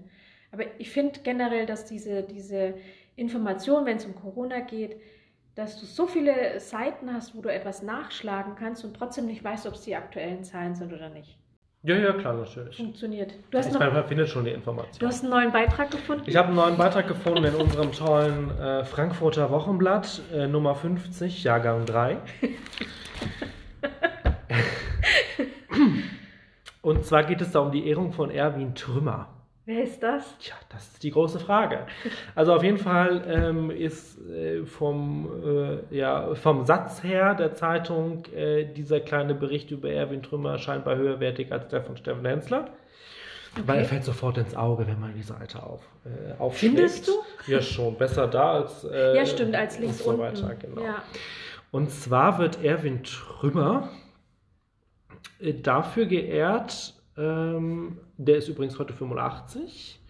Aber ich finde generell, dass diese, diese Information, wenn es um Corona geht, dass du so viele Seiten hast, wo du etwas nachschlagen kannst und trotzdem nicht weißt, ob es die aktuellen Zahlen sind oder nicht. Ja, ja, klar, natürlich. Funktioniert. Du hast, Ich noch, meine, man findet schon die Information. du hast einen neuen Beitrag gefunden? Ich habe einen neuen Beitrag gefunden in unserem tollen äh, Frankfurter Wochenblatt, äh, Nummer 50, Jahrgang 3. Und zwar geht es da um die Ehrung von Erwin Trümmer. Wer ist das? Tja, das ist die große Frage. Also auf jeden Fall ähm, ist äh, vom, äh, ja, vom Satz her der Zeitung äh, dieser kleine Bericht über Erwin Trümmer scheinbar höherwertig als der von Steffen Hensler. Weil er fällt sofort ins Auge, wenn man die Seite auf, äh, aufschlägt. Findest du? Ja, schon. Besser da als äh, Ja, stimmt, als links und so unten. weiter. Genau. Ja. Und zwar wird Erwin Trümmer äh, dafür geehrt, ähm, der ist übrigens heute 85,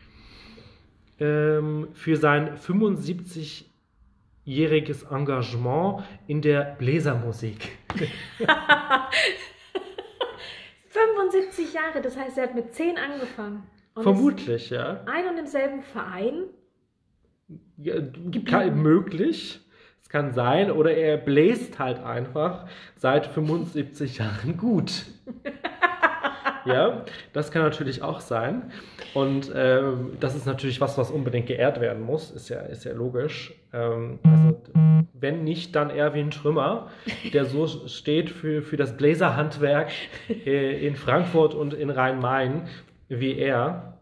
ähm, für sein 75-jähriges Engagement in der Bläsermusik. 75 Jahre, das heißt, er hat mit 10 angefangen. Vermutlich, ja. ein und im selben Verein. ja kann, möglich. Es kann sein. Oder er bläst halt einfach seit 75 Jahren gut. ja, das kann natürlich auch sein. Und ähm, das ist natürlich was, was unbedingt geehrt werden muss. Ist ja, ist ja logisch. Ähm, also, wenn nicht, dann Erwin Trümmer, der so steht für, für das Bläserhandwerk äh, in Frankfurt und in Rhein-Main wie er.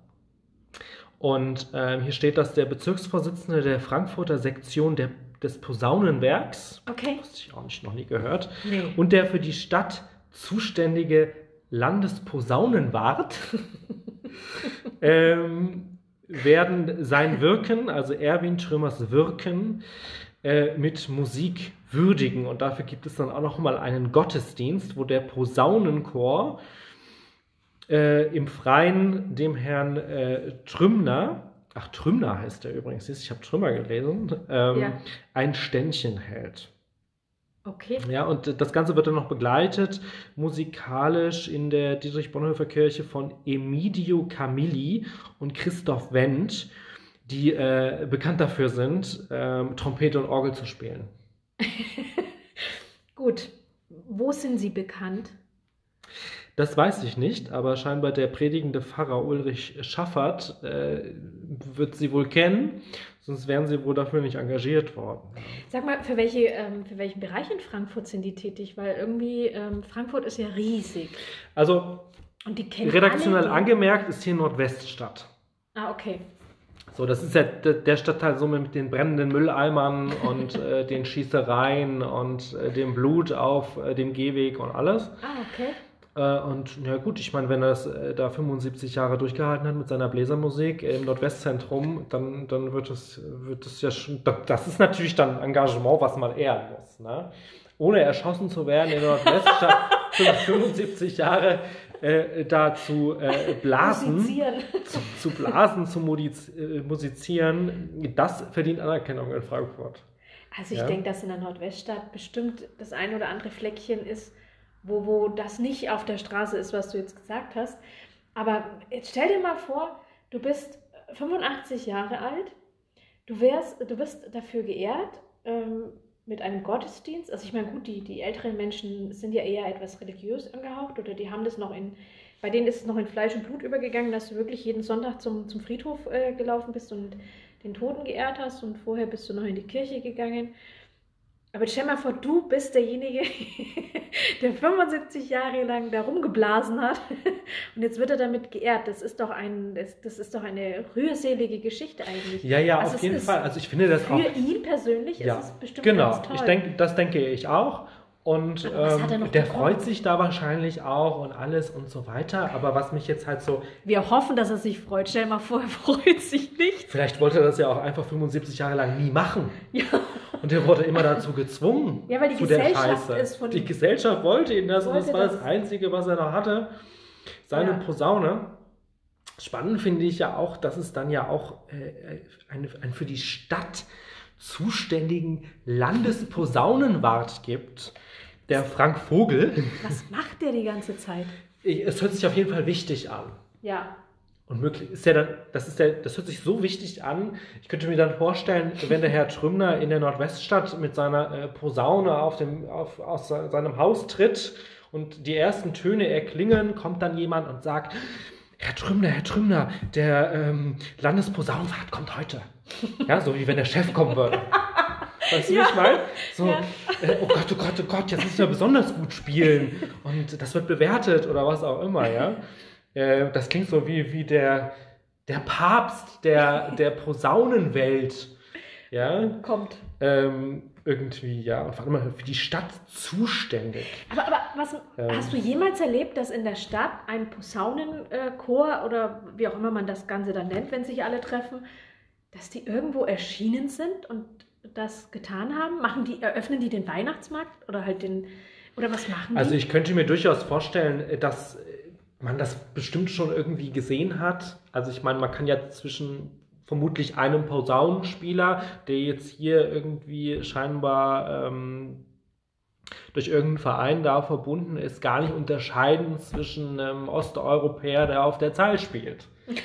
Und ähm, hier steht, dass der Bezirksvorsitzende der Frankfurter Sektion der, des Posaunenwerks, Okay. das ich auch nicht noch nie gehört, Nee. und der für die Stadt zuständige Landesposaunenwart ähm, werden sein Wirken, also Erwin Trümmers Wirken, äh, mit Musik würdigen. Und dafür gibt es dann auch noch mal einen Gottesdienst, wo der Posaunenchor äh, im Freien dem Herrn äh, Trümner, ach Trümner heißt er übrigens, ich habe Trümmer gelesen, ähm, Ja. ein Ständchen hält. Okay. Ja, und das Ganze wird dann noch begleitet musikalisch in der Dietrich-Bonhoeffer Kirche von Emidio Camilli und Christoph Wendt, die äh, bekannt dafür sind, ähm, Trompete und Orgel zu spielen. Gut. Wo sind Sie bekannt? Das weiß ich nicht, aber scheinbar der predigende Pfarrer Ulrich Schaffert äh, wird sie wohl kennen, sonst wären sie wohl dafür nicht engagiert worden. Sag mal, für, welche, ähm, für welchen Bereich in Frankfurt sind die tätig? Weil irgendwie, ähm, Frankfurt ist ja riesig. Also Und die kennen redaktionell alle angemerkt ist hier Nordweststadt. Ah, okay. So, das ist ja der, der Stadtteil so mit den brennenden Mülleimern und äh, den Schießereien und äh, dem Blut auf äh, dem Gehweg und alles. Ah, okay. Äh, und ja gut, ich meine, wenn er das äh, da 75 Jahre durchgehalten hat mit seiner Bläsermusik im Nordwestzentrum, dann, dann wird es wird es ja schon, da- das ist natürlich dann ein Engagement, was man ehren muss. Ne? Ohne erschossen zu werden in der Nordweststadt für 75 Jahre äh, da zu äh, blasen zu, zu blasen, zu musiz äh, musizieren, das verdient Anerkennung in Frankfurt. Also ich Ja. denke, dass in der Nordweststadt bestimmt das ein oder andere Fleckchen ist, wo, wo das nicht auf der Straße ist, was du jetzt gesagt hast. Aber jetzt stell dir mal vor, du bist 85 Jahre alt, Du, wärst, du wirst dafür geehrt ähm, mit einem Gottesdienst. Also ich meine, gut, die, die älteren Menschen sind ja eher etwas religiös angehaucht oder die haben das noch in, bei denen ist es noch in Fleisch und Blut übergegangen, dass du wirklich jeden Sonntag zum, zum Friedhof äh, gelaufen bist und den Toten geehrt hast und vorher bist du noch in die Kirche gegangen. Aber stell mal vor, du bist derjenige, der 75 Jahre lang da rumgeblasen hat und jetzt wird er damit geehrt. Das ist doch, ein, das, das ist doch eine rührselige Geschichte eigentlich. Ja, ja, Also auf jeden Fall. Also ich finde das Für auch. ihn persönlich Ja, ist es bestimmt genau. ganz toll. Ich denke, das denke ich auch. Und ähm, der bekommen? freut sich da wahrscheinlich auch und alles und so weiter. Aber was mich jetzt halt so, Wir hoffen, dass er sich freut. Stell mal vor, er freut sich nicht. vielleicht wollte er das ja auch einfach 75 Jahre lang nie machen. Ja. Und er wurde immer dazu gezwungen. Ja, weil die Gesellschaft ist von Die. Gesellschaft wollte ihn das und Wollte das war das das. Einzige, was er noch hatte. Seine Ja. Posaune. Spannend finde ich ja auch, dass es dann ja auch äh, eine, einen für die Stadt zuständigen Landesposaunenwart gibt, der Frank Vogel. Was macht der die ganze Zeit? Es hört sich auf jeden Fall wichtig an. Ja. Und möglich ist ja dann, das ist der, das hört sich so wichtig an. Ich könnte mir dann vorstellen, wenn der Herr Trümner in der Nordweststadt mit seiner äh, Posaune auf dem, auf, aus se- seinem Haus tritt und die ersten Töne erklingen, kommt dann jemand und sagt, Herr Trümner, Herr Trümner, der ähm, Landesposaunenwart kommt heute. Ja, so wie wenn der Chef kommen würde. Weißt du, wie ich meine? So, Ja. äh, oh Gott, oh Gott, oh Gott, jetzt müssen wir besonders gut spielen. Und das wird bewertet oder was auch immer, ja. Äh, das klingt so wie, wie der, der Papst der, der Posaunenwelt. Ja, Kommt. ähm, irgendwie, ja. Und vor allem für die Stadt zuständig. Aber, aber was, Ähm. hast du jemals erlebt, dass in der Stadt ein Posaunenchor oder wie auch immer man das Ganze dann nennt, wenn sich alle treffen, dass die irgendwo erschienen sind und das getan haben? Machen die, eröffnen die den Weihnachtsmarkt oder halt den, oder was machen die? Also ich könnte mir durchaus vorstellen, dass man das bestimmt schon irgendwie gesehen hat. Also ich meine, man kann ja zwischen vermutlich einem Posaunenspieler, der jetzt hier irgendwie scheinbar ähm, durch irgendeinen Verein da verbunden ist, gar nicht unterscheiden zwischen einem Osteuropäer, der auf der Zeil spielt.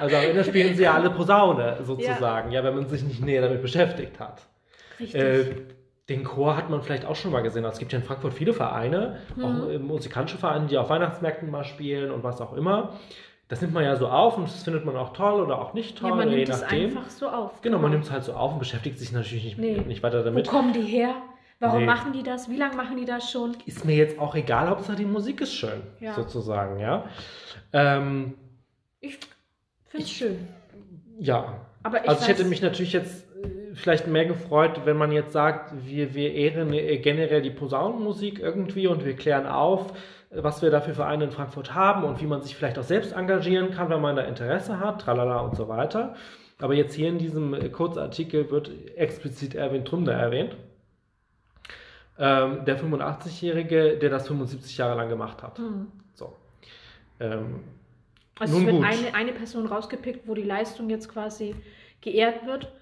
Also am Ende spielen sie ja alle Posaune sozusagen, ja, wenn man sich nicht näher damit beschäftigt hat. Richtig. Äh, den Chor hat man vielleicht auch schon mal gesehen. Also Es gibt ja in Frankfurt viele Vereine, Mhm. auch äh, musikalische Vereine, die auf Weihnachtsmärkten mal spielen und was auch immer. Das nimmt man ja so auf und das findet man auch toll oder auch nicht toll, ja, man je nimmt es nachdem. einfach so auf. Genau, man nimmt es halt so auf und beschäftigt sich natürlich nicht, Nee. nicht weiter Wo damit. kommen die her? Warum Nee. machen die das? Wie lange machen die das schon? Ist mir jetzt auch egal, Hauptsache die Musik ist schön, Ja. sozusagen, ja. Ähm, Ich finde es schön. ja, Aber ich also ich hätte mich natürlich jetzt äh, vielleicht mehr gefreut, wenn man jetzt sagt, wir, wir ehren äh, generell die Posaunenmusik irgendwie und wir klären auf, was wir da für Vereine in Frankfurt haben und wie man sich vielleicht auch selbst engagieren kann, wenn man da Interesse hat, tralala und so weiter. Aber jetzt hier in diesem äh, Kurzartikel wird explizit Erwin Trümner erwähnt. Ähm, der 85-Jährige, der das 75 Jahre lang gemacht hat. Hm. So. Ähm, Also Nun es wird eine, eine Person rausgepickt, wo die Leistung jetzt quasi geehrt wird.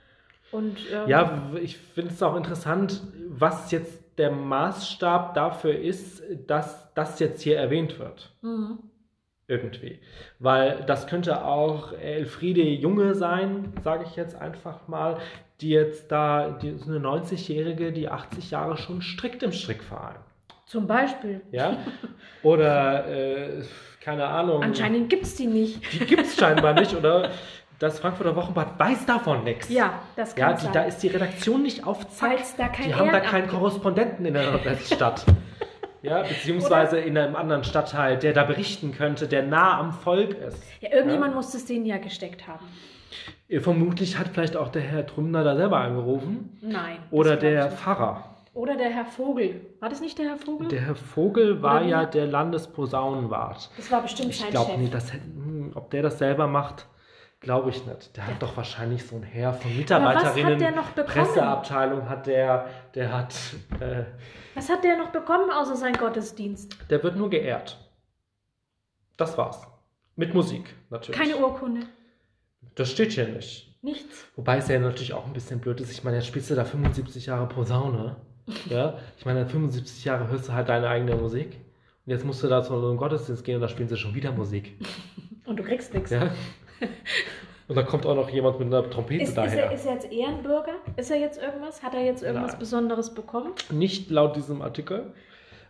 Und ähm, Ja, ich finde es auch interessant, was jetzt der Maßstab dafür ist, dass das jetzt hier erwähnt wird. Mhm. Irgendwie. Weil das könnte auch Elfriede Junge sein, sage ich jetzt einfach mal, die jetzt da, die ist eine 90-Jährige, die 80 Jahre schon strickt im Strickverein. Zum Beispiel. Ja? Oder, äh, keine Ahnung. Anscheinend gibt es die nicht. Die gibt es scheinbar nicht. Oder das Frankfurter Wochenblatt weiß davon nichts. Ja, das kann Ja, die, sein. da ist die Redaktion nicht auf Zack. Da kein die haben da keinen. Korrespondenten in der Nordweststadt. ja, beziehungsweise in einem anderen Stadtteil, der da berichten könnte, der nah am Volk ist. ja, irgendjemand muss es denen ja gesteckt haben. Vermutlich hat vielleicht auch der Herr Trümner da selber angerufen. Nein. Oder glaub der ich nicht. Pfarrer. Oder der Herr Vogel. War das nicht der Herr Vogel? Der Herr Vogel war Oder ja der Landesposaunenwart. das war bestimmt Ich sein glaube Chef. nicht, dass, hm, ob der das selber macht, glaube ich nicht. Der hat doch wahrscheinlich so ein Heer von was hat Mitarbeiterinnen. der noch bekommen? Presseabteilung hat der, der hat, äh, Was hat der noch bekommen außer sein Gottesdienst? der wird nur geehrt. Das war's. Mit Musik, natürlich. Keine Urkunde. Das steht hier nicht. Nichts. Wobei es ja natürlich auch ein bisschen blöd ist. Ich meine, jetzt spielst du da 75 Jahre Posaune. Ja? Ich meine, 75 Jahre hörst du halt deine eigene Musik. Und jetzt musst du da zu einem Gottesdienst gehen und da spielen sie schon wieder Musik. Und du kriegst nichts. Ja? Und dann kommt auch noch jemand mit einer Trompete Ist, ist, daher. er, ist er jetzt Ehrenbürger? Ist er jetzt irgendwas? Hat er jetzt irgendwas Nein. Besonderes bekommen? Nicht laut diesem Artikel.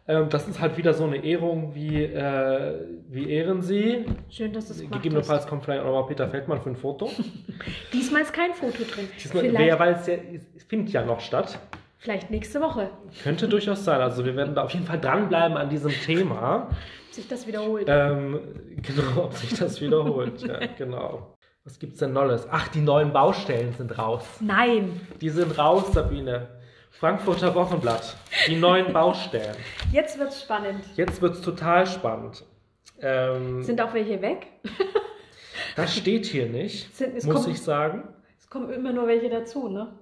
Ähm, das ist halt wieder so eine Ehrung wie, äh, wie ehren Sie. Schön, dass du es gemacht Gegebenenfalls hast. kommt vielleicht auch noch mal Peter Feldmann für ein Foto. Diesmal ist kein Foto drin. Diesmal, vielleicht, wer, weil es ja, es findet ja noch statt. vielleicht nächste Woche Könnte durchaus sein. Also wir werden da auf jeden Fall dranbleiben an diesem Thema. sich das wiederholt. Ähm, genau, ob sich das wiederholt. ja, genau. Was gibt's denn Neues? Ach, die neuen Baustellen sind raus. Nein, Die sind raus, Sabine. Frankfurter Wochenblatt. Die neuen Baustellen. jetzt wird's spannend. Jetzt wird's total spannend. Ähm, Sind auch welche weg? das steht hier nicht, Sind- muss kommt- ich sagen. Es kommen immer nur welche dazu, ne?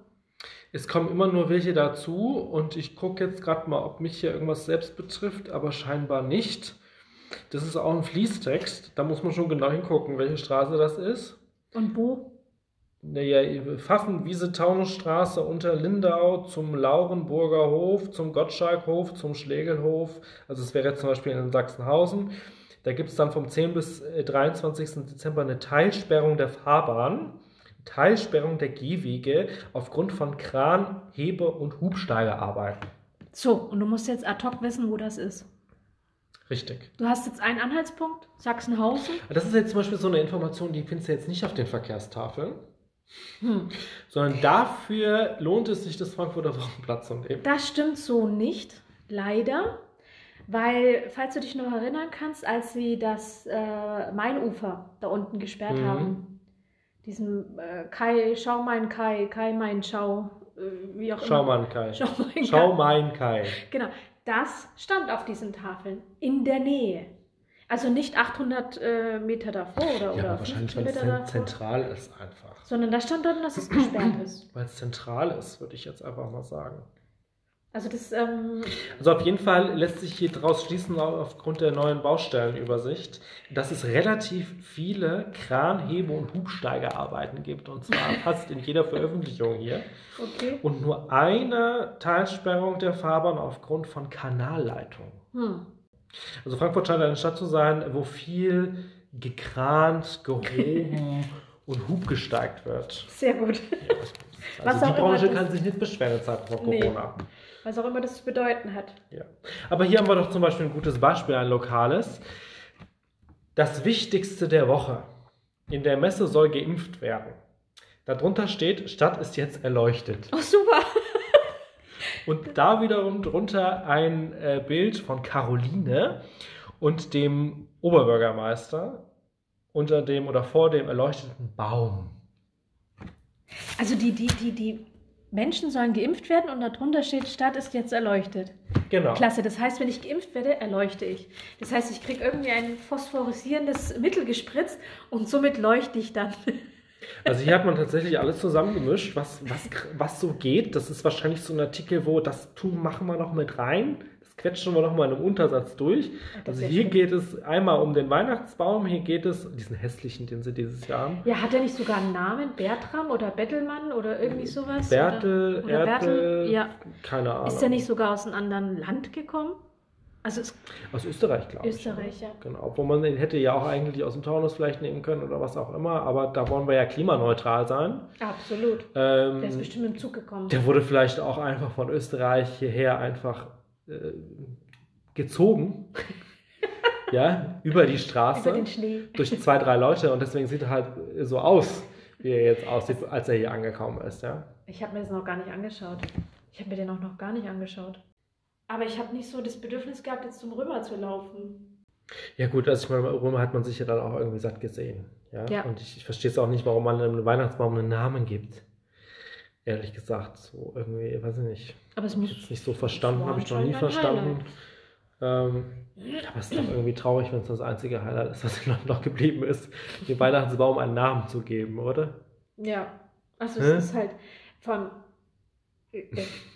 Es kommen immer nur welche dazu und ich gucke jetzt gerade mal, ob mich hier irgendwas selbst betrifft, aber scheinbar nicht. Das ist auch ein Fließtext. Da muss man schon genau hingucken, welche Straße das ist. Und wo? Naja, Pfaffenwiese-Taunusstraße unter Lindau zum Laurenburger Hof, zum Gottschalkhof, zum Schlegelhof. Also es wäre jetzt zum Beispiel in Sachsenhausen. Da gibt es dann vom 10 bis äh, 23. Dezember eine Teilsperrung der Fahrbahn, Teilsperrung der Gehwege aufgrund von Kran-, Hebe- und Hubsteigerarbeiten. So, und du musst jetzt ad hoc wissen, wo das ist. Richtig. Du hast jetzt einen Anhaltspunkt, Sachsenhausen. Das ist jetzt zum Beispiel so eine Information, die findest du jetzt nicht auf den Verkehrstafeln, Hm. sondern dafür lohnt es sich, das Frankfurter Wochenblatt zu nehmen. Das stimmt so nicht, leider. Weil, falls du dich noch erinnern kannst, als sie das äh, Mainufer da unten gesperrt Mhm. haben, diesen äh, Kai, Schau mein Kai, Kai mein Schau, äh, wie auch Schau immer. mal, Kai. Schau mein Schau Kai. mein Kai. Genau, das stand auf diesen Tafeln in der Nähe. Also nicht 800 äh, Meter davor oder, Ja, oder wahrscheinlich, 50 weil es davor, zentral ist einfach. sondern da stand drin, dass es gesperrt ist. Weil es zentral ist, würde ich jetzt einfach mal sagen. Also das, ähm, Also auf jeden Fall lässt sich hier daraus schließen, aufgrund der neuen Baustellenübersicht, dass es relativ viele Kran-, Hebe- und Hubsteigerarbeiten gibt. Und zwar fast in jeder Veröffentlichung hier. okay. Und nur eine Teilsperrung der Fahrbahn aufgrund von Kanalleitungen. Hm. Also Frankfurt scheint eine Stadt zu sein, wo viel gekrant, gehoben und hubgesteigt wird. Sehr gut. Was Also die auch immer Branche kann sich nicht beschweren in Zeiten von Nee. Was auch immer das zu bedeuten hat. Ja. Aber hier haben wir doch zum Beispiel ein gutes Beispiel, ein lokales. Das Wichtigste der Woche. In der Messe soll geimpft werden. Darunter steht, Stadt ist jetzt erleuchtet. Oh, super. Und da wiederum drunter ein äh, Bild von Caroline und dem Oberbürgermeister unter dem oder vor dem erleuchteten Baum. Also die, die, die, die Menschen sollen geimpft werden und darunter steht, Stadt ist jetzt erleuchtet. Genau. Klasse. Das heißt, wenn ich geimpft werde, erleuchte ich. Das heißt, ich kriege irgendwie ein phosphorisierendes Mittel gespritzt und somit leuchte ich dann. Also hier hat man tatsächlich alles zusammengemischt, was, was, was so geht. Das ist wahrscheinlich so ein Artikel, wo das tun, machen wir noch mit rein. Das quetschen wir noch mal in einem Untersatz durch. Das Also hier schön. geht es einmal um den Weihnachtsbaum, hier geht es, diesen hässlichen, den sie dieses Jahr haben. Ja, hat er nicht sogar einen Namen? Bertram oder Bettelmann oder irgendwie sowas? Bertel, oder, oder Bertel? Ertel, Ja. keine Ahnung. Ist er nicht sogar aus einem anderen Land gekommen? Also Aus Österreich, glaube ich. Österreich, ja. Genau, obwohl man den hätte ja auch eigentlich aus dem Taunus vielleicht nehmen können oder was auch immer, aber da wollen wir ja klimaneutral sein. Absolut. Ähm, Der ist bestimmt im Zug gekommen. der wurde vielleicht auch einfach von Österreich hierher einfach äh, gezogen. ja, über die Straße. Über den Schnee. durch zwei, drei Leute und deswegen sieht er halt so aus, wie er jetzt aussieht, als er hier angekommen ist, ja. Ich habe mir das noch gar nicht angeschaut. Ich habe mir den auch noch gar nicht angeschaut. Aber ich habe nicht so das Bedürfnis gehabt, jetzt zum Römer zu laufen. Ja gut, also ich meine, Römer hat man sich ja dann auch irgendwie satt gesehen, ja. Ja. Und ich, ich verstehe es auch nicht, warum man einem Weihnachtsbaum einen Namen gibt. Ehrlich gesagt, so irgendwie, weiß ich nicht. Aber es muss. nicht so verstanden, habe ich noch nie verstanden. Ähm, aber es ist doch irgendwie traurig, wenn es das einzige Highlight ist, was noch geblieben ist, dem Weihnachtsbaum einen Namen zu geben, oder? Ja. Also Hä? es ist halt von.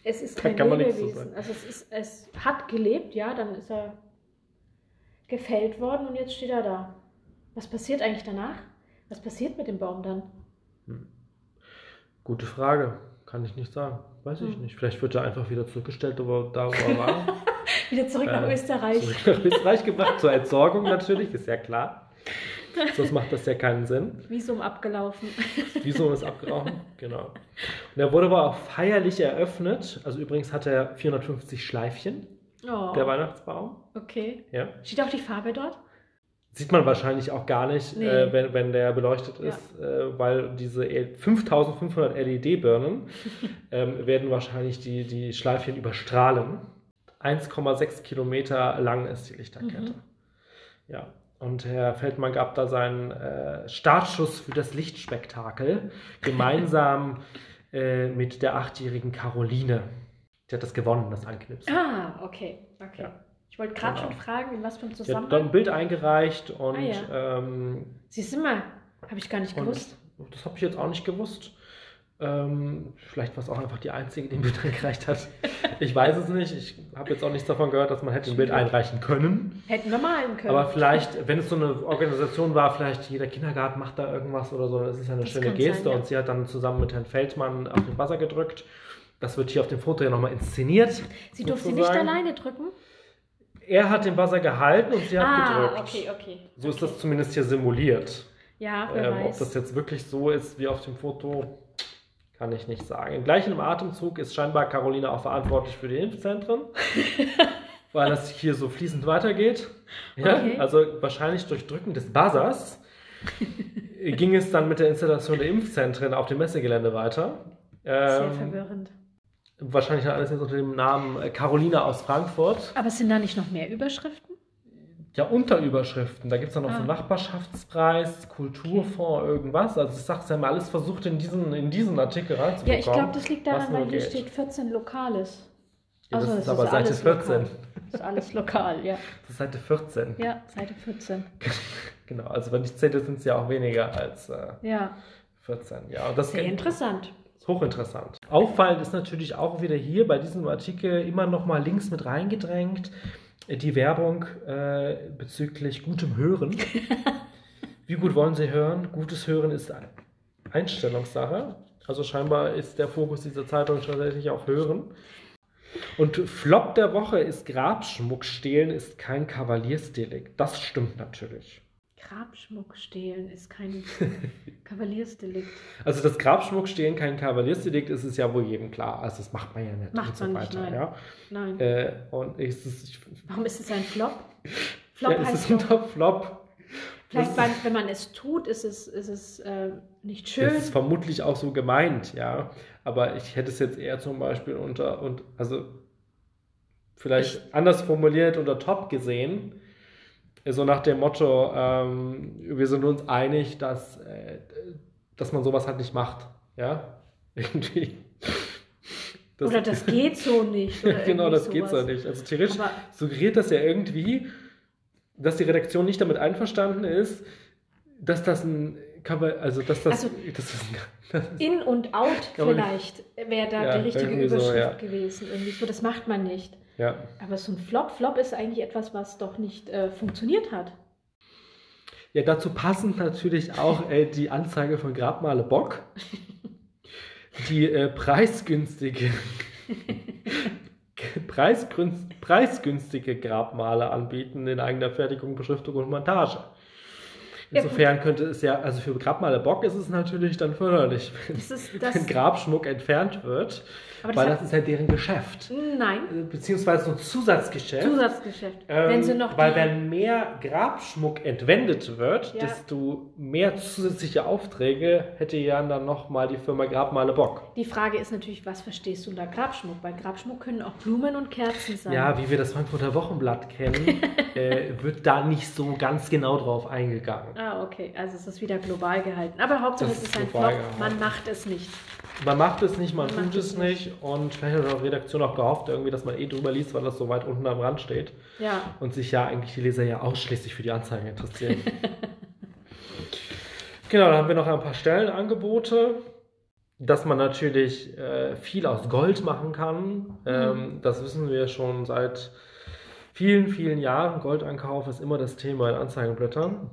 Es ist kein kann Lebewesen. Also es ist, es hat gelebt, ja, dann ist er gefällt worden und jetzt steht er da. Was passiert eigentlich danach? Was passiert mit dem Baum dann? Gute Frage. Kann ich nicht sagen. Weiß ich Hm. nicht. Vielleicht wird er einfach wieder zurückgestellt, wo er, da wo er war. Wieder zurück nach Äh, Österreich. Zurück nach Österreich gebracht, zur Entsorgung natürlich, ist ja klar. Sonst macht das ja keinen Sinn. Visum abgelaufen. Visum ist abgelaufen, genau. Und er wurde aber auch feierlich eröffnet. Also übrigens hat er 450 Schleifchen, Oh, der Weihnachtsbaum. okay. Ja. Steht auch die Farbe dort? Sieht man wahrscheinlich auch gar nicht, Nee. äh, wenn, wenn der beleuchtet Ja. ist, äh, weil diese E- 5500 LED-Birnen ähm, werden wahrscheinlich die, die Schleifchen überstrahlen. 1,6 Kilometer lang ist die Lichterkette. Mhm. Ja, und Herr Feldmann gab da seinen äh, Startschuss für das Lichtspektakel gemeinsam äh, mit der achtjährigen Caroline. Die hat das gewonnen, das Anknipsen. Ah, okay. okay. Ja. Ich wollte gerade Genau. schon fragen, in was für einem hat Zusammenhang. dann ein Bild eingereicht und Ah, ja. ähm, Siehst du mal, habe ich gar nicht gewusst. das habe ich jetzt auch nicht gewusst. Ähm, vielleicht war es auch einfach die Einzige, die ein Bild eingereicht hat. Ich weiß es nicht. Ich habe jetzt auch nichts davon gehört, dass man hätte ein Bild einreichen können. Hätten wir malen können. Aber vielleicht, wenn es so eine Organisation war, vielleicht jeder Kindergarten macht da irgendwas oder so, das ist ja eine Das schöne Geste. sein, ja. Und sie hat dann zusammen mit Herrn Feldmann auf den Buzzer gedrückt. Das wird hier auf dem Foto ja nochmal inszeniert. Sie durfte nicht sozusagen. alleine drücken? Er hat den Buzzer gehalten und sie hat ah, gedrückt. okay, okay. So ist das zumindest hier simuliert. Ja, wer Ähm, ob das jetzt wirklich so ist wie auf dem Foto, kann ich nicht sagen. Im gleichen Atemzug ist scheinbar Caroline auch verantwortlich für die Impfzentren, weil das hier so fließend weitergeht. Ja, Okay. Also wahrscheinlich durch Drücken des Buzzers ging es dann mit der Installation der Impfzentren auf dem Messegelände weiter. Sehr Ähm, verwirrend. Wahrscheinlich alles jetzt unter dem Namen äh, Caroline aus Frankfurt. Aber sind da nicht noch mehr Überschriften? Ja, Unterüberschriften. Da gibt es dann noch so Ah. Nachbarschaftspreis, Kulturfonds, irgendwas. Also ich sag's ja mal, alles versucht in diesen, in diesen Artikel Ja, reinzubekommen. ich glaube, das liegt daran, weil hier geht. steht 14 Lokales. Ja, das Also, ist es aber Seite alles 14. Lokal. Das ist alles lokal, ja. Das ist Seite 14. Ja, Seite 14. Genau, also wenn ich zähle, sind es ja auch weniger als äh, Ja, 14. Ja, und das sehr interessant. Hochinteressant. Auffallend ist natürlich auch wieder hier bei diesem Artikel immer noch mal links mit reingedrängt äh, die Werbung äh, bezüglich gutem Hören. Wie gut wollen Sie hören? Gutes Hören ist eine Einstellungssache. Also scheinbar ist der Fokus dieser Zeitung tatsächlich auf Hören. Und Flop der Woche ist Grabschmuck stehlen ist kein Kavaliersdelikt. Das stimmt natürlich. Grabschmuck stehlen ist kein Kavaliersdelikt. Also das Grabschmuck stehlen kein Kavaliersdelikt ist es ja wohl jedem klar. Also das macht man ja nicht. Macht und so man nicht, weiter, nein. Ja. Nein. Äh, und es ist, ich, Warum ist es ein Flop? Flop ja, es heißt ist ein doch, Top-Flop. vielleicht, beim, wenn man es tut, ist es, ist es äh, nicht schön. Das ist vermutlich auch so gemeint, ja. Aber ich hätte es jetzt eher zum Beispiel unter, und also vielleicht anders formuliert unter Top gesehen. So nach dem Motto, ähm, wir sind uns einig, dass, äh, dass man sowas halt nicht macht. Ja, irgendwie. Das- oder das geht so nicht. Oder genau, das geht so sowas. nicht. Also theoretisch Aber suggeriert das ja irgendwie, dass die Redaktion nicht damit einverstanden ist, dass das ein also dass das, Also- das ist das ist, in und out vielleicht wäre da Ja, die richtige irgendwie so, Überschrift ja. gewesen. Irgendwie so, das macht man nicht. Ja. Aber so ein Flop, Flop ist eigentlich etwas, was doch nicht äh, funktioniert hat. ja, dazu passend natürlich auch äh, die Anzeige von Grabmale Bock, die äh, preisgünstige preisgünst, preisgünstige Grabmale anbieten in eigener Fertigung, Beschriftung und Montage. Insofern könnte es ja, also für Grabmale Bock ist es natürlich dann förderlich, wenn, ist wenn Grabschmuck entfernt wird, aber weil das ist ja deren Geschäft. nein, Äh, Beziehungsweise so ein Zusatzgeschäft. Zusatzgeschäft. Ähm, Wenn sie noch weil wenn mehr Grabschmuck entwendet wird, Ja. desto mehr zusätzliche Aufträge hätte ja dann nochmal die Firma Grabmale Bock. die Frage ist natürlich, was verstehst du unter Grabschmuck? Weil Grabschmuck können auch Blumen und Kerzen sein. Ja, wie wir das Frankfurter Wochenblatt kennen, äh, wird da nicht so ganz genau drauf eingegangen. Ah, okay. Also es ist wieder global gehalten. Aber Hauptsache es ist ist ein Flop. Man macht es nicht. Man macht es nicht, man, Man tut es nicht und vielleicht hat die Redaktion auch gehofft, irgendwie, dass man eh drüber liest, weil das so weit unten am Rand steht Ja. und sich ja eigentlich die Leser ja ausschließlich für die Anzeigen interessieren. genau, dann haben wir noch ein paar Stellenangebote, dass man natürlich äh, viel aus Gold machen kann. Ähm, das wissen wir schon seit vielen, vielen Jahren. Goldankauf ist immer das Thema in Anzeigenblättern.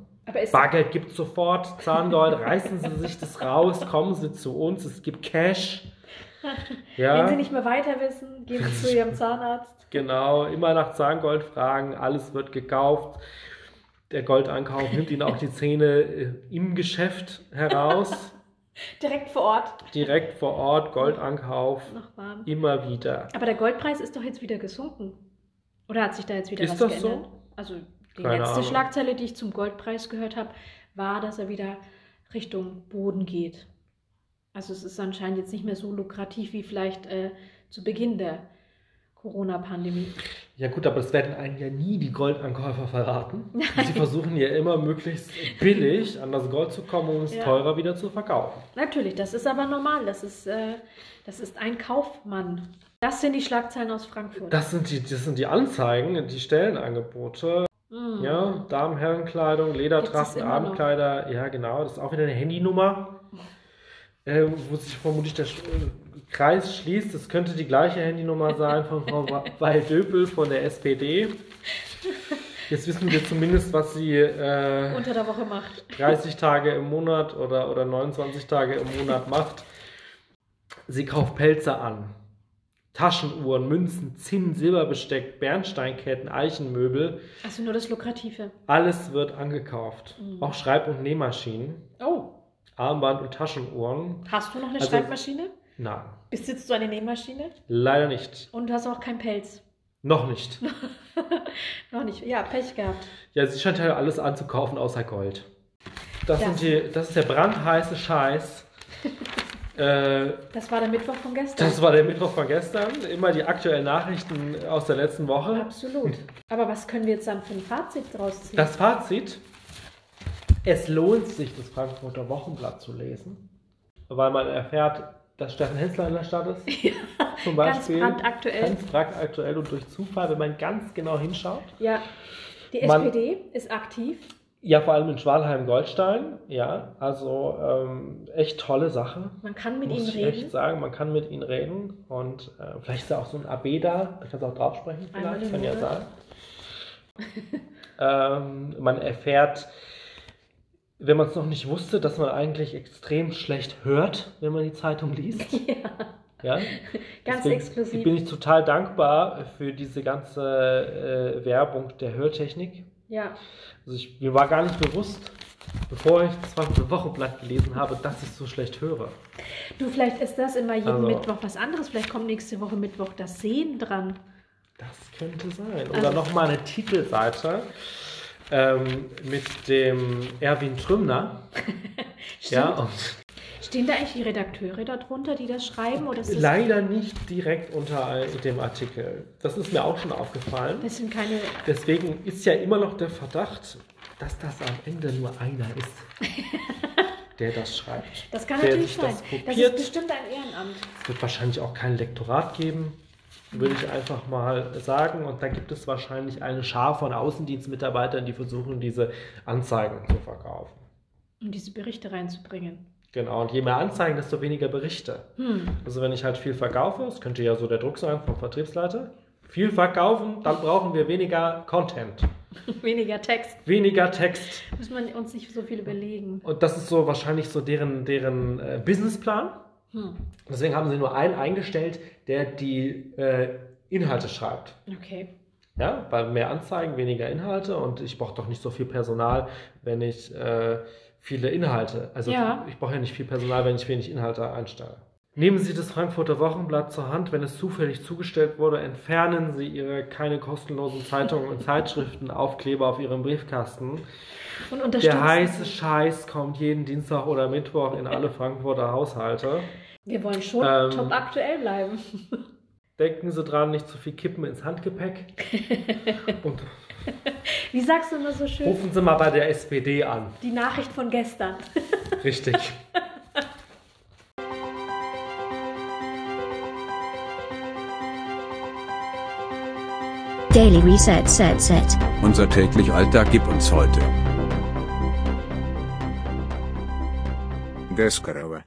Bargeld gibt sofort, Zahngold, reißen Sie sich das raus, kommen Sie zu uns, es gibt Cash. Ja. Wenn Sie nicht mehr weiter wissen, gehen Sie zu Ihrem Zahnarzt. Genau, immer nach Zahngold fragen, alles wird gekauft. Der Goldeinkauf nimmt ihnen auch die Zähne äh, im Geschäft heraus. Direkt vor Ort. Direkt vor Ort, Goldankauf, Noch warm. immer wieder. Aber der Goldpreis ist doch jetzt wieder gesunken. Oder hat sich da jetzt wieder Ist was das so? Also die Keine letzte Ahnung. Schlagzeile, die ich zum Goldpreis gehört habe, war, dass er wieder Richtung Boden geht. Also es ist anscheinend jetzt nicht mehr so lukrativ wie vielleicht äh, zu Beginn der Corona-Pandemie. Ja gut, aber das werden einen ja nie die Goldankäufer verraten. Sie versuchen ja immer möglichst billig an das Gold zu kommen, um es Ja. teurer wieder zu verkaufen. Natürlich, das ist aber normal. Das ist, äh, das ist ein Kaufmann. Das sind die Schlagzeilen aus Frankfurt. Das sind die, das sind die Anzeigen, die Stellenangebote. Mm. Ja, Damen, Herrenkleidung, Gibt's Ledertrachten? Abendkleider. Ja, genau. Das ist auch wieder eine Handynummer, äh, wo sich vermutlich der äh, Kreis schließt. Das könnte die gleiche Handynummer sein von Frau Wa- Weil-Döpel von der SPD. Jetzt wissen wir zumindest, was sie äh, Unter der Woche macht. 30 Tage im Monat oder, oder 29 Tage im Monat macht. Sie kauft Pelze an. Taschenuhren, Münzen, Zinn, Silberbesteck, Bernsteinketten, Eichenmöbel. Also nur das Lukrative. Alles wird angekauft. Auch Schreib- und Nähmaschinen, Oh, Armband- und Taschenuhren. hast du noch eine Also- Schreibmaschine? Nein, Besitzt du eine Nähmaschine? leider nicht. Und du hast auch keinen Pelz. Noch nicht. Noch nicht. Ja, Pech gehabt. Ja, sie scheint ja alles anzukaufen außer Gold. Das, Ja. sind die, das ist der brandheiße Scheiß. äh, Das war der Mittwoch von gestern. das war der Mittwoch von gestern. Immer die aktuellen Nachrichten aus der letzten Woche. Absolut. Aber was können wir jetzt dann für ein Fazit draus ziehen? Das Fazit: Es lohnt sich, das Frankfurter Wochenblatt zu lesen, weil man erfährt, dass Steffen Hensler in der Stadt ist. zum ganz Beispiel. brandaktuell. Ganz brandaktuell und durch Zufall, wenn man ganz genau hinschaut. ja, die Man- SPD ist aktiv. Ja, vor allem in Schwalheim-Goldstein. Ja, also ähm, echt tolle Sache. Man kann mit muss ihnen ich reden. echt sagen, man kann mit ihnen reden und äh, vielleicht ist ja auch so ein AB da, da kannst du auch drauf sprechen, vielleicht, kann ja sein. ähm, man erfährt, wenn man es noch nicht wusste, dass man eigentlich extrem schlecht hört, wenn man die Zeitung liest. Ja, Ja, ganz Deswegen exklusiv. bin ich total dankbar für diese ganze äh, Werbung der Hörtechnik. Ja, Also ich, mir war gar nicht bewusst, bevor ich das Frankfurter Wochenblatt gelesen habe, dass ich so schlecht höre. du, vielleicht ist das immer jeden Also- Mittwoch was anderes. Vielleicht kommt nächste Woche Mittwoch das Sehen dran. Das könnte sein. Also- Oder nochmal eine Titelseite ähm, mit dem Erwin Trümner. ja, und Stehen da eigentlich die Redakteure darunter, die das schreiben? Oder leider nicht direkt unter dem Artikel. Das ist mir auch schon aufgefallen. das sind keine. Deswegen ist ja immer noch der Verdacht, dass das am Ende nur einer ist, der das schreibt. Das kann der natürlich sein. das Das, ist bestimmt ein Ehrenamt. Es wird wahrscheinlich auch kein Lektorat geben, würde ich einfach mal sagen. Und da gibt es wahrscheinlich eine Schar von Außendienstmitarbeitern, die versuchen, diese Anzeigen zu verkaufen. Um diese Berichte reinzubringen. Genau, und je mehr Anzeigen, desto weniger Berichte. Hm. Also wenn ich halt viel verkaufe, das könnte ja so der Druck sein vom Vertriebsleiter, viel verkaufen, dann brauchen wir weniger Content, Weniger Text. weniger Text. Muss man uns nicht so viel überlegen. Und das ist so wahrscheinlich so deren, deren äh, Businessplan. Hm. Deswegen haben sie nur einen eingestellt, der die äh, Inhalte schreibt. Okay. Ja, weil mehr Anzeigen, weniger Inhalte und ich brauche doch nicht so viel Personal, wenn ich äh, viele Inhalte, also Ja. ich brauche ja nicht viel Personal, wenn ich wenig Inhalte einstelle. Nehmen Sie das Frankfurter Wochenblatt zur Hand, wenn es zufällig zugestellt wurde, entfernen Sie Ihre keine kostenlosen Zeitungen und Zeitschriften Aufkleber auf Ihrem Briefkasten. Und unterstützen. Der heiße Scheiß kommt jeden Dienstag oder Mittwoch in alle Frankfurter Haushalte. Wir wollen schon Ähm, top aktuell bleiben. Denken Sie dran, nicht zu viel Kippen ins Handgepäck. Und Wie sagst du immer so schön? rufen Sie mal bei der SPD an. Die Nachricht von gestern. Richtig. Daily Reset Set Set. Unser täglich Alltag gibt uns heute. Deskarava.